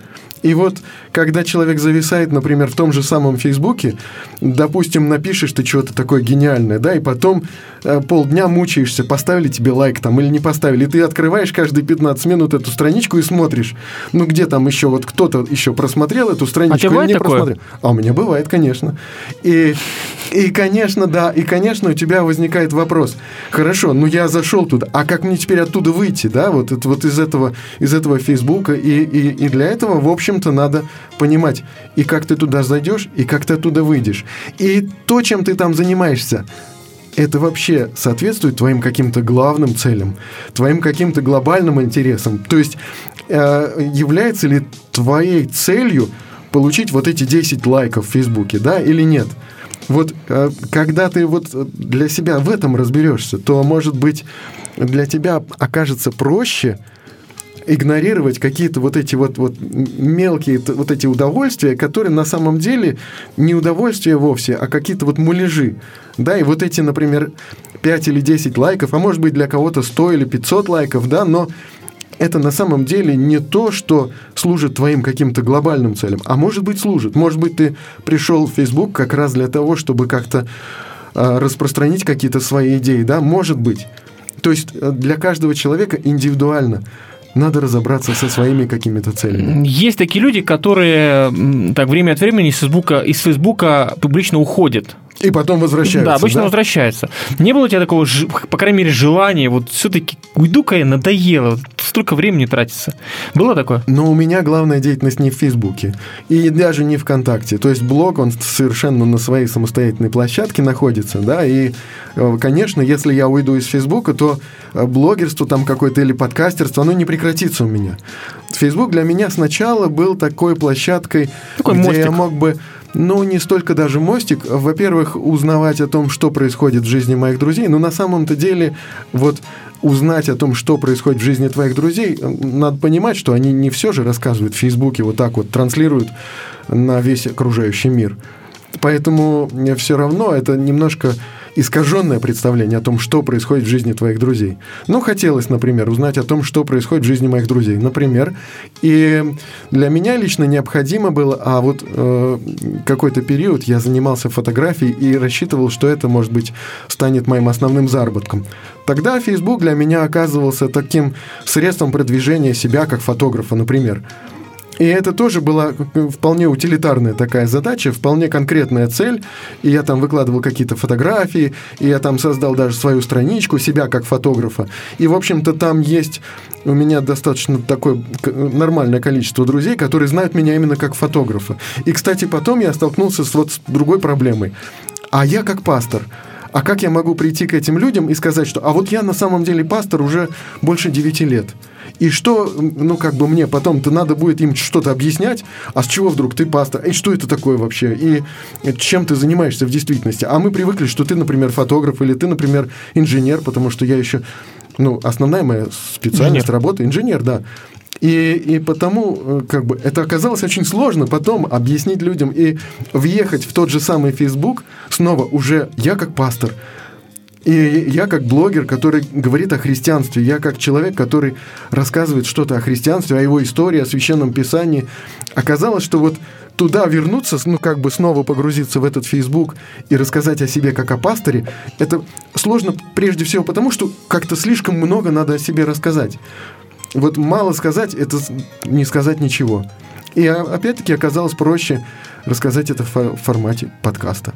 И вот, когда человек зависает, например, в том же самом Фейсбуке, допустим, напишешь ты что-то такое гениальное, да, и потом э, полдня мучаешься, поставили тебе лайк там или не поставили, и ты открываешь каждые 15 минут эту страничку и смотришь, ну где там еще, вот кто-то еще просмотрел эту страничку тебя или не такое? просмотрел. А у меня бывает, конечно. И, и, конечно, да, и, конечно, у тебя возникает вопрос. Хорошо, ну я зашел туда, а как мне теперь оттуда выйти, да, вот, вот из этого, из этого Фейсбука, и, и, и для этого, в общем-то, надо понимать, и как ты туда зайдешь, и как ты оттуда выйдешь. И то, чем ты там занимаешься, это вообще соответствует твоим каким-то главным целям, твоим каким-то глобальным интересам. То есть э, является ли твоей целью получить вот эти 10 лайков в Фейсбуке, да, или нет? Вот э, когда ты вот для себя в этом разберешься, то, может быть, для тебя окажется проще игнорировать какие-то вот эти вот, вот мелкие вот эти удовольствия, которые на самом деле не удовольствия вовсе, а какие-то вот муляжи. Да, и вот эти, например, 5 или 10 лайков, а может быть для кого-то 100 или 500 лайков, да, но это на самом деле не то, что служит твоим каким-то глобальным целям, а может быть служит. Может быть, ты пришел в Facebook как раз для того, чтобы как-то а, распространить какие-то свои идеи, да, может быть. То есть э, для каждого человека индивидуально надо разобраться со своими какими-то целями. Есть такие люди, которые так время от времени из Фейсбука, из Фейсбука публично уходят. И потом возвращаются. да, обычно возвращаются. Не было у тебя такого, по крайней мере, желания, вот все-таки уйду-ка я, надоело, вот столько времени тратится. Было такое? Но у меня главная деятельность не в Фейсбуке и даже не ВКонтакте. То есть блог, он совершенно на своей самостоятельной площадке находится, да, и, э, конечно, если я уйду из Фейсбука, то э, блогерство там какое-то или подкастерство, оно не прекратится у меня. Фейсбук для меня сначала был такой площадкой, Такой где мостик. я мог бы ну, не столько даже мостик. Во-первых, узнавать о том, что происходит в жизни моих друзей. Но на самом-то деле, вот узнать о том, что происходит в жизни твоих друзей, надо понимать, что они не все же рассказывают в Фейсбуке, вот так вот транслируют на весь окружающий мир. Поэтому все равно это немножко искаженное представление о том, что происходит в жизни твоих друзей. Ну, хотелось, например, узнать о том, что происходит в жизни моих друзей, например. И для меня лично необходимо было, а вот э, какой-то период я занимался фотографией и рассчитывал, что это, может быть, станет моим основным заработком. Тогда Facebook для меня оказывался таким средством продвижения себя как фотографа, например. И это тоже была вполне утилитарная такая задача, вполне конкретная цель. И я там выкладывал какие-то фотографии, и я там создал даже свою страничку, себя как фотографа. И, в общем-то, там есть у меня достаточно такое к- нормальное количество друзей, которые знают меня именно как фотографа. И, кстати, потом я столкнулся с вот с другой проблемой. А я как пастор. А как я могу прийти к этим людям и сказать, что а вот я на самом деле пастор уже больше 9 лет. И что, ну, как бы мне потом-то надо будет им что-то объяснять, а с чего вдруг ты пастор, и что это такое вообще, и чем ты занимаешься в действительности. А мы привыкли, что ты, например, фотограф, или ты, например, инженер, потому что я еще, ну, основная моя специальность Инженер. работы, инженер, да. И, и потому, э, как бы, это оказалось очень сложно потом объяснить людям и въехать в тот же самый Facebook снова уже я как пастор, и я как блогер, который говорит о христианстве, я как человек, который рассказывает что-то о христианстве, о его истории, о священном писании. Оказалось, что вот туда вернуться, ну как бы снова погрузиться в этот Facebook и рассказать о себе как о пасторе, это сложно прежде всего потому, что как-то слишком много надо о себе рассказать. Вот мало сказать, это не сказать ничего. И опять-таки оказалось проще рассказать это в фо- формате подкаста.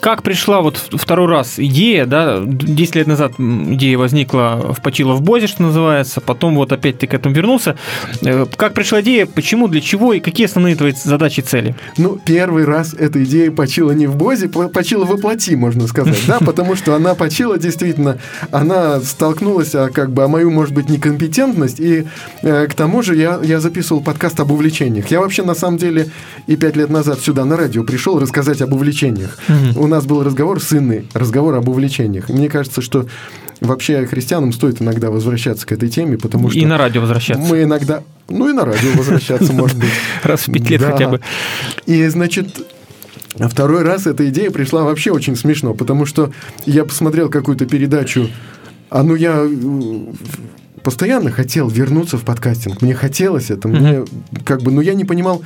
Как пришла вот второй раз идея, да, 10 лет назад идея возникла в Почила в Бозе, что называется, потом вот опять ты к этому вернулся. Э, Как пришла идея, почему, для чего и какие основные твои задачи и цели? Ну, первый раз эта идея почила не в Бозе, по- почила воплоти, можно сказать, да, потому что она почила действительно, она столкнулась, а, как бы, о мою, может быть, некомпетентность, и э, к тому же я, я записывал подкаст об увлечениях. Я вообще, на самом деле, и пять лет назад сюда на радио пришел рассказать об увлечениях. У нас был разговор с Инной, разговор об увлечениях. Мне кажется, что вообще христианам стоит иногда возвращаться к этой теме, потому что... И на радио возвращаться. Мы иногда... Ну и на радио возвращаться, может быть. Раз в пять лет хотя бы. И, значит, А второй раз эта идея пришла вообще очень смешно, потому что я посмотрел какую-то передачу, а ну я э, постоянно хотел вернуться в подкастинг, мне хотелось это, мне как бы, ну я не понимал,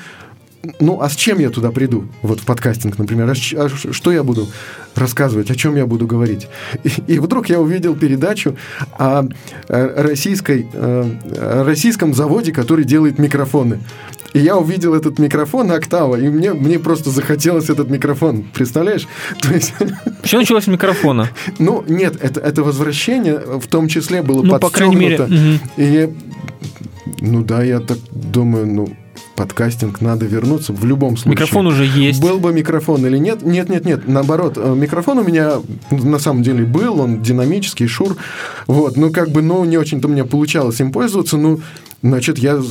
ну, а с чем я туда приду? Вот в подкастинг, например. А, а что я буду рассказывать? О чем я буду говорить? И, и вдруг я увидел передачу о, э, российской, э, о российском заводе, который делает микрофоны. И я увидел этот микрофон Октава, и мне, мне просто захотелось этот микрофон. Представляешь? То есть, Все началось с микрофона. ну, нет, это, это возвращение в том числе было Ну, по крайней мере, подстегнуто. И ну да, я так думаю, ну, подкастинг надо вернуться в любом случае. Микрофон уже есть. Был бы микрофон или нет? Нет, нет, нет. Наоборот, э, микрофон у меня на самом деле был, он динамический, шур. Вот, ну как бы, ну не очень-то мне получалось им пользоваться, ну Значит, я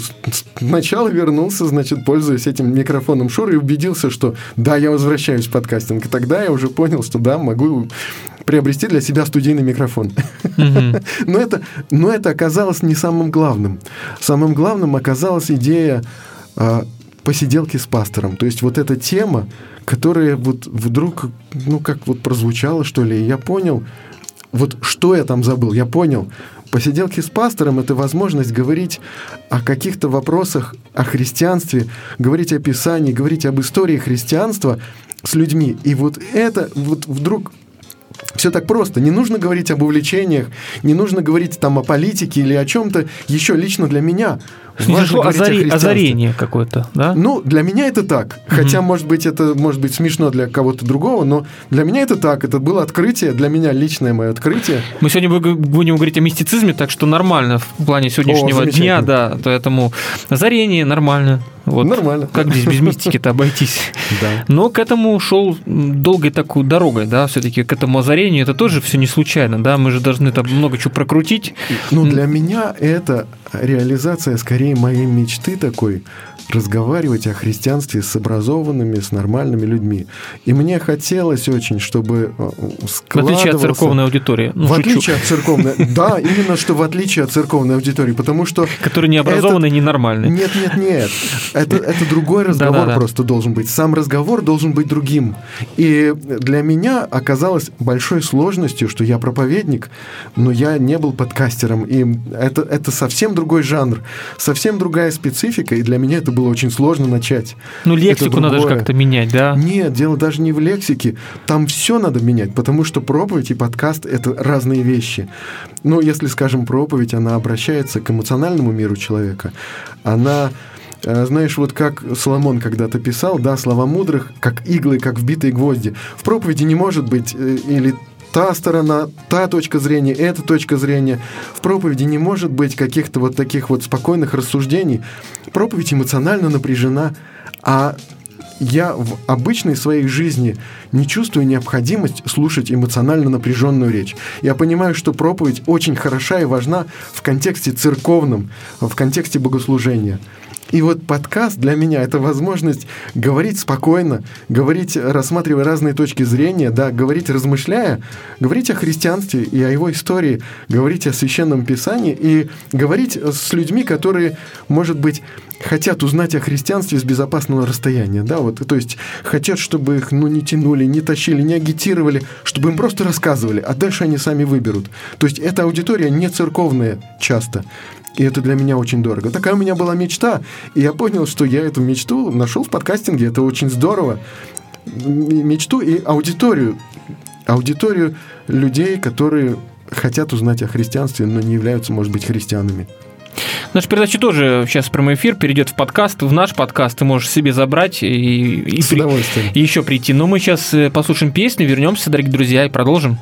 сначала вернулся, значит, пользуясь этим микрофоном Шур и убедился, что да, я возвращаюсь в подкастинг. И тогда я уже понял, что да, могу приобрести для себя студийный микрофон. Но это, но это оказалось не самым главным. Самым главным оказалась идея посиделки с пастором. То есть вот эта тема, которая вот вдруг, ну, как вот прозвучала, что ли, я понял, вот что я там забыл, я понял. Посиделки с пастором – это возможность говорить о каких-то вопросах о христианстве, говорить о Писании, говорить об истории христианства с людьми. И вот это вот вдруг все так просто. Не нужно говорить об увлечениях, не нужно говорить там о политике или о чем-то еще лично для меня. Произошло озари- озарение какое-то, да? Ну, для меня это так. Хотя, может быть, это может быть смешно для кого-то другого, но для меня это так. Это было открытие, для меня личное мое открытие. Мы сегодня бу- будем говорить о мистицизме, так что нормально в плане сегодняшнего О, дня, да. Поэтому озарение нормально. Вот. Нормально. Как здесь без мистики-то обойтись? Да. Но к этому шел долгой такой дорогой, да, все-таки к этому озарению. Это тоже все не случайно, да. Мы же должны там много чего прокрутить. Ну, для меня это реализация скорее моей мечты такой разговаривать о христианстве с образованными, с нормальными людьми. И мне хотелось очень, чтобы э, В отличие от церковной аудитории. Ну, в шучу. отличие от церковной... Да, именно что в отличие от церковной аудитории, потому что... Которые не образованные, ненормальные. Нет, нет, нет. Это, это другой разговор просто должен быть. Сам разговор должен быть другим. И для меня оказалось большой сложностью, что я проповедник, но я не был подкастером. И это, это совсем другой жанр, совсем другая специфика. И для меня это было очень сложно начать. Ну, лексику надо же как-то менять, да? Нет, дело даже не в лексике. Там все надо менять, потому что проповедь и подкаст – это разные вещи. Ну, если, скажем, проповедь, она обращается к эмоциональному миру человека. Она э, знаешь, вот как Соломон когда-то писал, да, слова мудрых, как иглы, как вбитые гвозди. В проповеди не может быть э, или та сторона, та точка зрения, эта точка зрения. В проповеди не может быть каких-то вот таких вот спокойных рассуждений. Проповедь эмоционально напряжена, а я в обычной своей жизни не чувствую необходимость слушать эмоционально напряженную речь. Я понимаю, что проповедь очень хороша и важна в контексте церковном, в контексте богослужения. И вот подкаст для меня это возможность говорить спокойно, говорить, рассматривая разные точки зрения, да, говорить размышляя, говорить о христианстве и о его истории, говорить о священном писании и говорить с людьми, которые, может быть, хотят узнать о христианстве с безопасного расстояния, да, вот, то есть хотят, чтобы их, ну, не тянули, не тащили, не агитировали, чтобы им просто рассказывали, а дальше они сами выберут. То есть эта аудитория не церковная часто, и это для меня очень дорого. Такая у меня была мечта, и я понял, что я эту мечту нашел в подкастинге, это очень здорово. Мечту и аудиторию, аудиторию людей, которые хотят узнать о христианстве, но не являются, может быть, христианами. Наша передача тоже сейчас прямой эфир перейдет в подкаст, в наш подкаст. Ты можешь себе забрать и, и, С при- и еще прийти. Но мы сейчас э, послушаем песню, вернемся, дорогие друзья, и продолжим.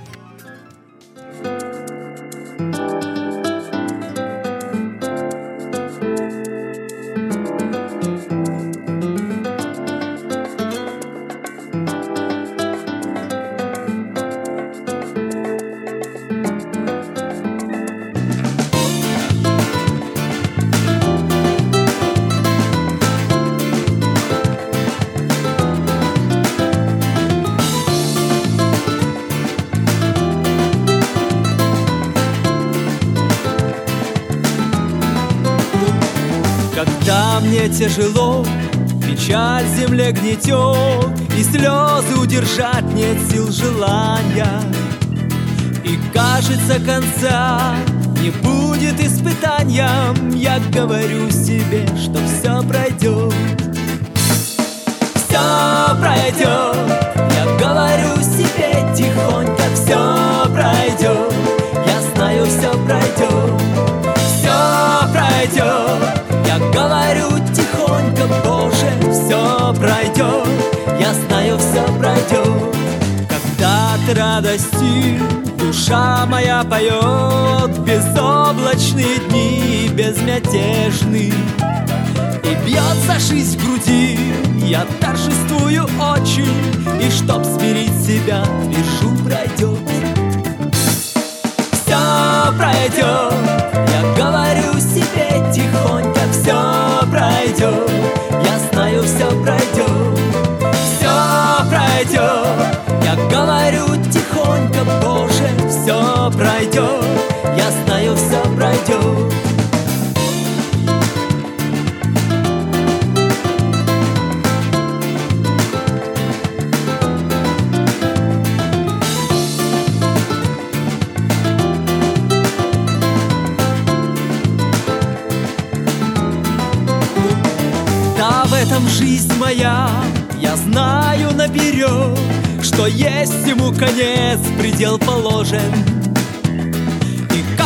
Кажется конца не будет испытанием. Я говорю себе, что все пройдет Все пройдет Я говорю себе тихонько Все пройдет Я знаю, все пройдет Все пройдет Я говорю тихонько Боже, все пройдет Я знаю, все пройдет радости. Душа моя поет Безоблачные дни безмятежны. И бьется жизнь в груди Я торжествую очень. И чтоб смирить себя Твержу пройдет Я знаю, все пройдет. Да, в этом жизнь моя Я знаю наперед Что есть ему конец Предел положен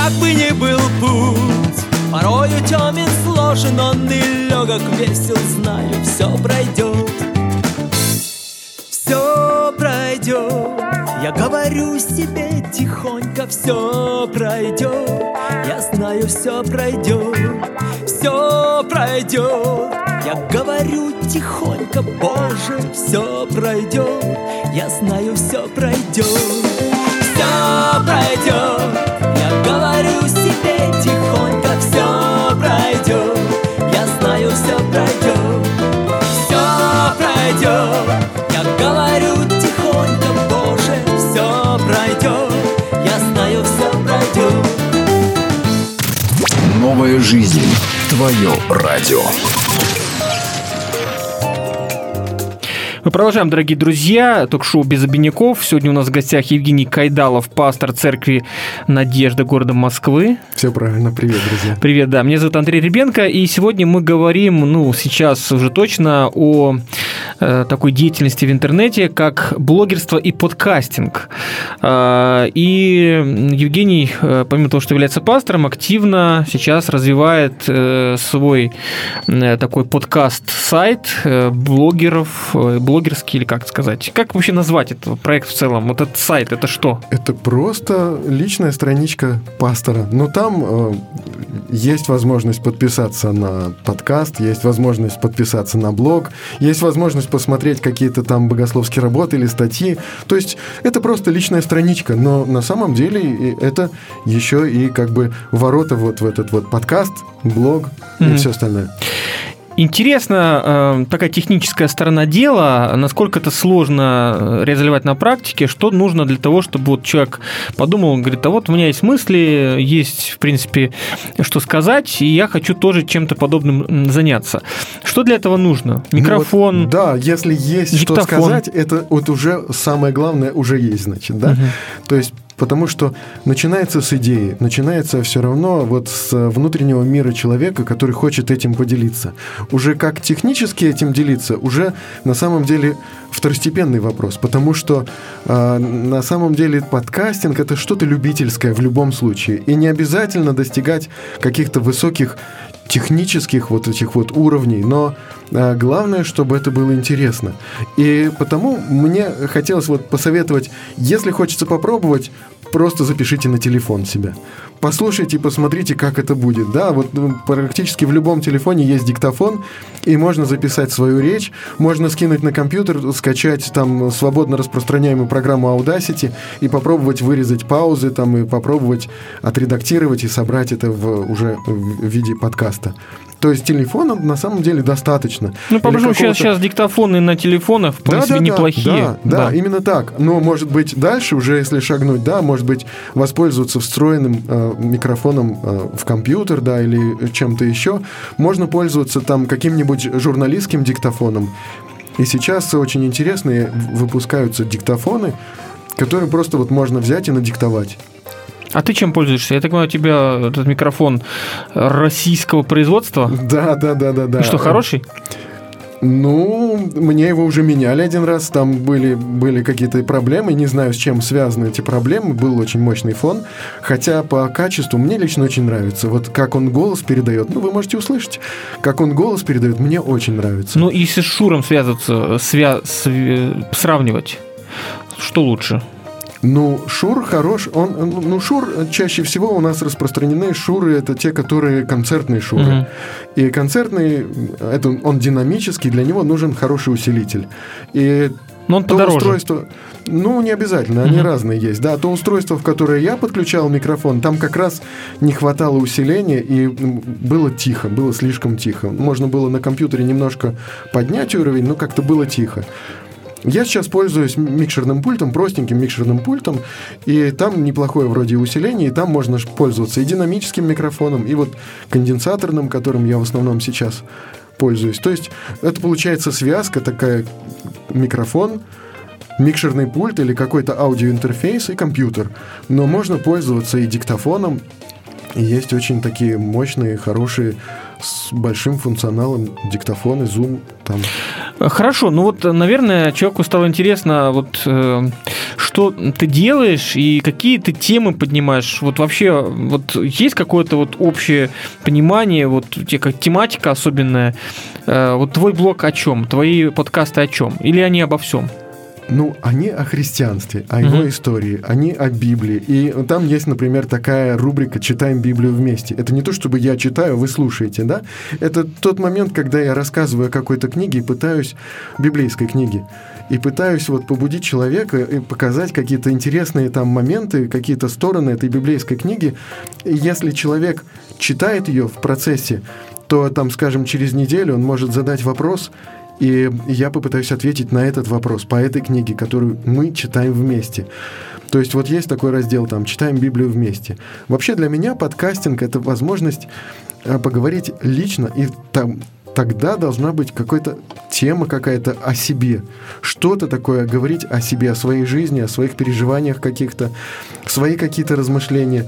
как бы ни был путь. Порою темен сложен Он и легок весел Знаю, все пройдет Все пройдет Я говорю себе тихонько Все пройдет Я знаю, все пройдет Все пройдет Я говорю тихонько Боже, все пройдет Я знаю, все пройдет Все пройдет говорю себе тихонько Все пройдет Я знаю, все пройдет Все пройдет Я говорю тихонько Боже, все пройдет Я знаю, все пройдет Новая жизнь. Твое радио. Мы продолжаем, дорогие друзья, ток-шоу «Без обиняков». Сегодня у нас в гостях Евгений Кайдалов, пастор церкви «Надежда» города Москвы. Все правильно, привет, друзья. Привет, да. Меня зовут Андрей Ребенко, и сегодня мы говорим, ну, сейчас уже точно о э, такой деятельности в интернете, как блогерство и подкастинг. Э, и Евгений, э, помимо того, что является пастором, активно сейчас развивает свой такой подкаст-сайт блогеров, блогерский или как сказать. Как вообще назвать этот проект в целом? Вот этот сайт, это что? Это просто личная страничка пастора. Но там есть возможность подписаться на подкаст, есть возможность подписаться на блог, есть возможность посмотреть какие-то там богословские работы или статьи. То есть это просто личная страничка, но на самом деле и это еще и как бы ворота вот в этот вот подкаст, блог и Мгм. все остальное. Интересно, э, такая техническая сторона дела, насколько это сложно э, реализовать на практике, что нужно для того, чтобы вот человек подумал, говорит, а вот у меня есть мысли, есть, в принципе, что сказать, и я хочу тоже чем-то подобным заняться. Что для этого нужно? Микрофон? Ну вот, да, если есть что диктофон. сказать, это вот уже самое главное уже есть, значит, да? Мгм. То есть Потому что начинается с идеи, начинается все равно вот с внутреннего мира человека, который хочет этим поделиться. Уже как технически этим делиться, уже на самом деле второстепенный вопрос, потому что э, на самом деле подкастинг это что-то любительское в любом случае, и не обязательно достигать каких-то высоких технических вот этих вот уровней, но а, главное, чтобы это было интересно. И потому мне хотелось вот посоветовать, если хочется попробовать, просто запишите на телефон себя. Послушайте и посмотрите, как это будет. Да, вот ну, практически в любом телефоне есть диктофон, и можно записать свою речь, можно скинуть на компьютер, скачать там свободно распространяемую программу Audacity и попробовать вырезать паузы там и попробовать отредактировать и собрать это в, уже в виде подкаста. То есть телефона на самом деле достаточно. Ну, по большому счету, сейчас диктофоны на телефонах, в принципе, неплохие. Да, да, именно так. Но, может быть, дальше уже, если шагнуть, да, может быть, воспользоваться встроенным э, микрофоном э, в компьютер, да, или чем-то еще. Можно пользоваться там каким-нибудь журналистским диктофоном. И сейчас очень интересные выпускаются диктофоны, которые просто вот можно взять и надиктовать. А ты чем пользуешься? Я так понимаю, у тебя этот микрофон российского производства. Да, да, да, да, да. Ну что, хороший? Ну, мне его уже меняли один раз, там были, были какие-то проблемы, не знаю, с чем связаны эти проблемы, был очень мощный фон, хотя по качеству мне лично очень нравится. Вот как он голос передает, ну, вы можете услышать, как он голос передает, мне очень нравится. Ну, если с Шуром связываться, свя- св- сравнивать, что лучше? Ну, Шур хорош. Он, ну, Шур чаще всего у нас распространены Шуры это те, которые концертные Шуры. Мгм. И концертный, это он динамический, для него нужен хороший усилитель. И Но он то подороже. устройство, ну не обязательно, они Мгм. разные есть. Да, то устройство, в которое я подключал микрофон, там как раз не хватало усиления и было тихо, было слишком тихо. Можно было на компьютере немножко поднять уровень, но как-то было тихо. Я сейчас пользуюсь микшерным пультом, простеньким микшерным пультом, и там неплохое вроде усиление, и там можно пользоваться и динамическим микрофоном, и вот конденсаторным, которым я в основном сейчас пользуюсь. То есть это получается связка такая, микрофон, микшерный пульт или какой-то аудиоинтерфейс и компьютер. Но можно пользоваться и диктофоном, и есть очень такие мощные, хорошие, с большим функционалом диктофоны, зум, там Хорошо, ну вот, наверное, человеку стало интересно, вот э, что ты делаешь и какие ты темы поднимаешь. Вот вообще, вот есть какое-то вот общее понимание, вот у тебя как тематика особенная. Э, вот твой блог о чем? Твои подкасты о чем? Или они обо всем? Ну, они о христианстве, о его Мгм. истории, они о Библии. И там есть, например, такая рубрика «Читаем Библию вместе». Это не то, чтобы я читаю, вы слушаете, да? Это тот момент, когда я рассказываю о какой-то книге и пытаюсь, библейской книге, и пытаюсь вот побудить человека и показать какие-то интересные там моменты, какие-то стороны этой библейской книги. И если человек читает ее в процессе, то там, скажем, через неделю он может задать вопрос, и я попытаюсь ответить на этот вопрос по этой книге, которую мы читаем вместе. То есть вот есть такой раздел там «Читаем Библию вместе». Вообще для меня подкастинг – это возможность э, поговорить лично, и там тогда должна быть какая-то тема какая-то о себе. Что-то такое говорить о себе, о своей жизни, о своих переживаниях каких-то, свои какие-то размышления.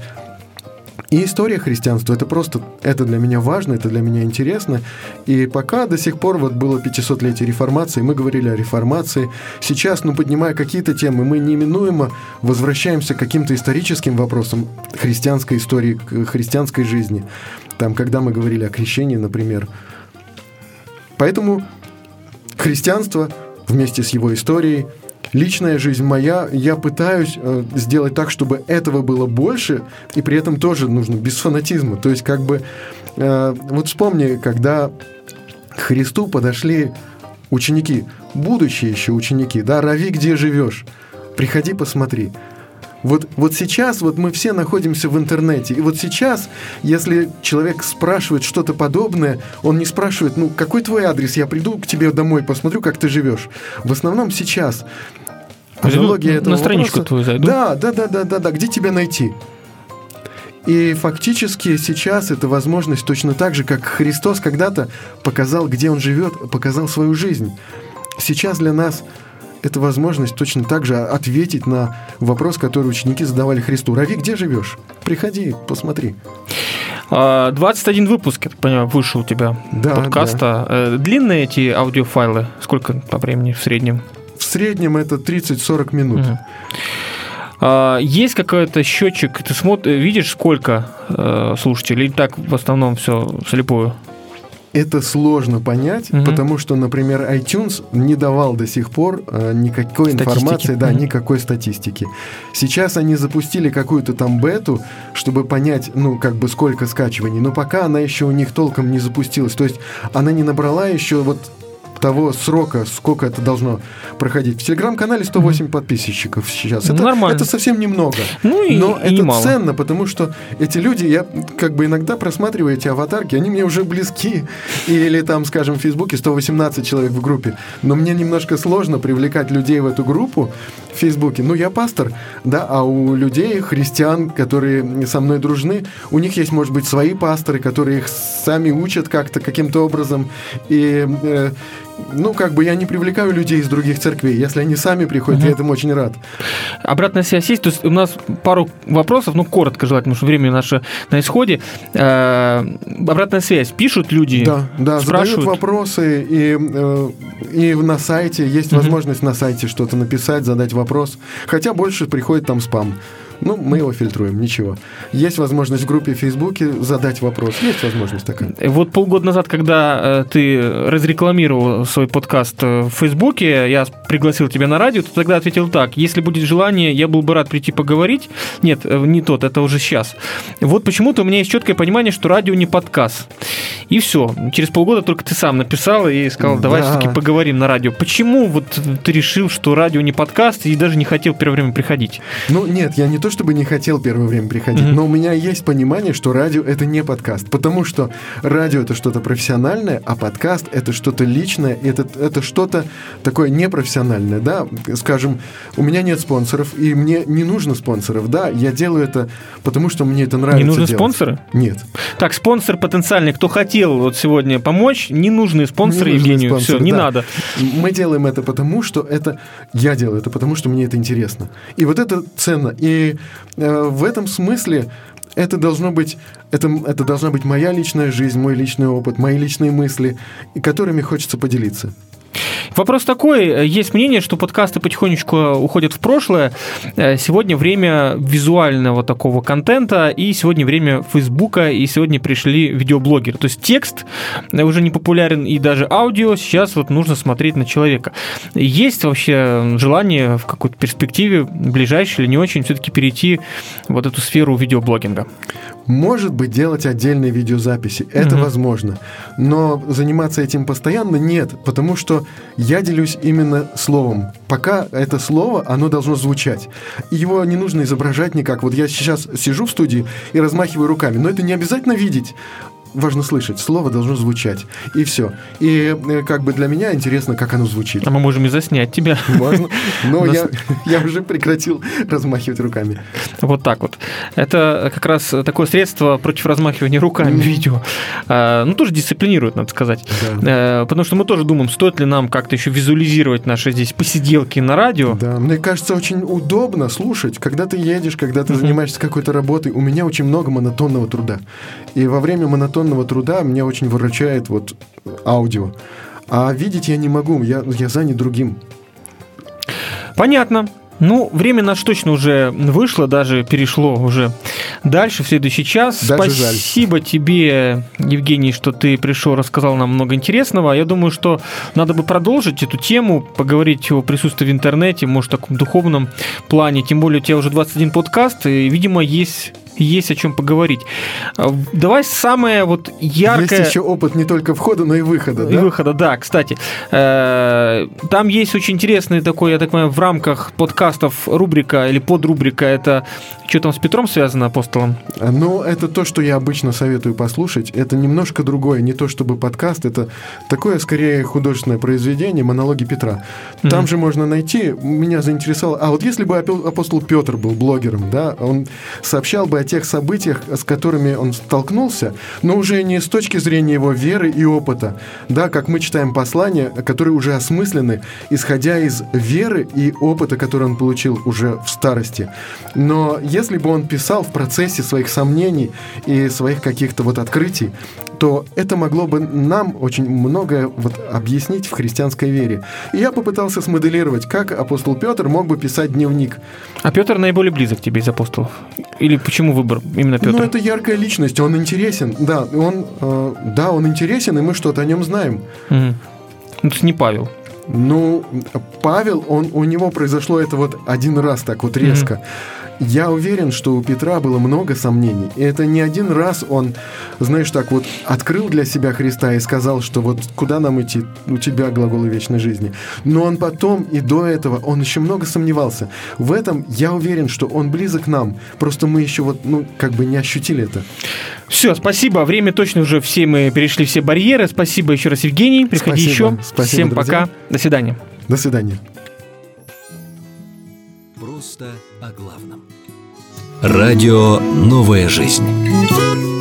И история христианства, это просто, это для меня важно, это для меня интересно. И пока до сих пор вот было 500-летие реформации, мы говорили о реформации. Сейчас, ну, поднимая какие-то темы, мы неминуемо возвращаемся к каким-то историческим вопросам христианской истории, христианской жизни. Там, когда мы говорили о крещении, например. Поэтому христианство вместе с его историей, личная жизнь моя, я пытаюсь э, сделать так, чтобы этого было больше, и при этом тоже нужно без фанатизма. То есть как бы, э, вот вспомни, когда к Христу подошли ученики, будущие еще ученики, да, Рави, где живешь? Приходи, посмотри. Вот, вот сейчас вот мы все находимся в интернете. И вот сейчас, если человек спрашивает что-то подобное, он не спрашивает, ну, какой твой адрес, я приду к тебе домой, посмотрю, как ты живешь. В основном сейчас. Зайду Аналогия на этого страничку вопроса- твою зайду. Да, да, да, да, да, да. Где тебя найти? И фактически сейчас это возможность точно так же, как Христос когда-то показал, где Он живет, показал свою жизнь. Сейчас для нас это возможность точно так же ответить на вопрос, который ученики задавали Христу. Рави, где живешь? Приходи, посмотри. А, 21 выпуск, я так понимаю, вышел у тебя Да, подкаста. Э, Длинные эти аудиофайлы? Сколько по времени в среднем? Среднем это 30-40 минут. А, Есть какой-то счетчик, ты смотришь, видишь, сколько э, слушателей, или так в основном все слепую? Это сложно понять, Мгм. потому что, например, iTunes не давал до сих пор э, никакой Статистики. информации, да, Мгм. никакой статистики. Сейчас они запустили какую-то там бету, чтобы понять, ну, как бы сколько скачиваний, но пока она еще у них толком не запустилась. То есть она не набрала еще вот того срока, сколько это должно проходить. В телеграм-канале 108 подписчиков сейчас. Это, нормально. это совсем немного. Ну и- Но и это немало. ценно, потому что эти люди, я как бы иногда просматриваю эти аватарки, они мне уже близки. Или там, скажем, в Фейсбуке 118 человек в группе. Но мне немножко сложно привлекать людей в эту группу в Фейсбуке. Ну, я пастор, да, а у людей, христиан, которые со мной дружны, у них есть, может быть, свои пасторы, которые их сами учат как-то, каким-то образом. И, э, ну, как бы я не привлекаю людей из других церквей. Если они сами приходят, я этому очень рад. Обратная связь есть. То есть у нас пару вопросов, ну, коротко желательно, потому что время наше на исходе. Э, Обратная связь. Пишут люди, Да, да, задают спрашивают. вопросы, и, э, и на сайте есть возможность на сайте что-то написать, задать вопрос. Хотя больше приходит там спам. Ну, мы его фильтруем, ничего. Есть возможность в группе в Фейсбуке задать вопрос. Есть возможность такая. Вот полгода назад, когда э, ты разрекламировал свой подкаст э, в Фейсбуке, я пригласил тебя на радио, ты тогда ответил так, если будет желание, я был бы рад прийти поговорить. Нет, э, не тот, это уже сейчас. Вот почему-то у меня есть четкое понимание, что радио не подкаст. И все. Через полгода только ты сам написал и сказал, давай Да. все-таки поговорим на радио. Почему вот ты решил, что радио не подкаст и даже не хотел первое время приходить? Ну, нет, я не то чтобы не хотел первое время приходить, Мгм. но у меня есть понимание, что радио — это не подкаст. Потому что радио — это что-то профессиональное, а подкаст — это что-то личное, это, это что-то такое непрофессиональное, да. Скажем, у меня нет спонсоров, и мне не нужно спонсоров, да. Я делаю это, потому что мне это нравится Не нужны делать. спонсоры? Нет. Так, спонсор потенциальный, кто хотел вот сегодня помочь, не нужны спонсоры Не нужны Евгению. спонсоры, Все, не да. надо. Мы делаем это потому, что это... Я делаю это потому, что мне это интересно. И вот это ценно. И э, в этом смысле это должно быть... Это, это должна быть моя личная жизнь, мой личный опыт, мои личные мысли, которыми хочется поделиться. Вопрос такой. Есть мнение, что подкасты потихонечку уходят в прошлое. Э, Сегодня время визуального такого контента, и сегодня время Фейсбука, и сегодня пришли видеоблогеры. То есть текст э, уже не популярен, и даже аудио. Сейчас вот нужно смотреть на человека. Есть вообще желание в какой-то перспективе, ближайшей или не очень, все-таки перейти вот эту сферу видеоблогинга? Может быть, делать отдельные видеозаписи. Это Мгм. возможно. Но заниматься этим постоянно нет, потому что я делюсь именно словом. Пока это слово, оно должно звучать. Его не нужно изображать никак. Вот я сейчас сижу в студии и размахиваю руками, но это не обязательно видеть. Важно слышать, слово должно звучать. И все. И э, как бы для меня интересно, как оно звучит. А мы можем и заснять тебя. Можно. Но я, я уже прекратил размахивать руками. Вот так вот. Это как раз такое средство против размахивания руками видео. А, Ну, тоже дисциплинирует, надо сказать. Э, Потому что мы тоже думаем, стоит ли нам как-то еще визуализировать наши здесь посиделки на радио. Да, мне кажется, очень удобно слушать, когда ты едешь, когда ты занимаешься какой-то работой. У меня очень много монотонного труда. И во время монотонного труда меня очень выручает вот аудио. А видеть я не могу, я, я занят другим. Понятно. Ну, время наше точно уже вышло, даже перешло уже дальше, в следующий час. Даже жаль. Спасибо тебе, Евгений, что ты пришел, рассказал нам много интересного. Я думаю, что надо бы продолжить эту тему, поговорить о присутствии в интернете, может, в таком духовном плане. Тем более у тебя уже 21 подкаст, и, видимо, есть есть о чем поговорить. А, Давай самое вот яркое... Есть еще опыт не только входа, но и выхода. И да? выхода, да, кстати. Э, Там есть очень интересный такой, я так понимаю, в рамках подкастов рубрика или подрубрика. Это что там с Петром связано, апостолом? А, Ну, это то, что я обычно советую послушать. Это немножко другое, не то чтобы подкаст, это такое скорее художественное произведение «Монологи Петра». Там Мгм. же можно найти, меня заинтересовало, а вот если бы апо- апостол Петр был блогером, да, он сообщал бы о тех событиях, с которыми он столкнулся, но уже не с точки зрения его веры и опыта, да, как мы читаем послания, которые уже осмыслены, исходя из веры и опыта, который он получил уже в старости. Но если бы он писал в процессе своих сомнений и своих каких-то вот открытий, то это могло бы нам очень многое вот объяснить в христианской вере. И я попытался смоделировать, как апостол Петр мог бы писать дневник. А Петр наиболее близок тебе из апостолов? Или почему выбор именно Петр? Ну, это яркая личность, он интересен, да, он, э, да, он интересен, и мы что-то о нем знаем. Ну, то есть не Павел. Ну, Павел, он, у него произошло это вот один раз так вот резко. Я уверен, что у Петра было много сомнений. И это не один раз он, знаешь, так вот открыл для себя Христа и сказал, что вот куда нам идти, у тебя глаголы вечной жизни. Но он потом и до этого, он еще много сомневался. В этом я уверен, что он близок к нам. Просто мы еще вот, ну, как бы не ощутили это. Все, спасибо. Время точно уже все мы перешли все барьеры. Спасибо еще раз, Евгений. Приходи Спасибо. еще. Спасибо, Всем друзья. пока. До свидания. До свидания. Просто о главном. Радио «Новая жизнь».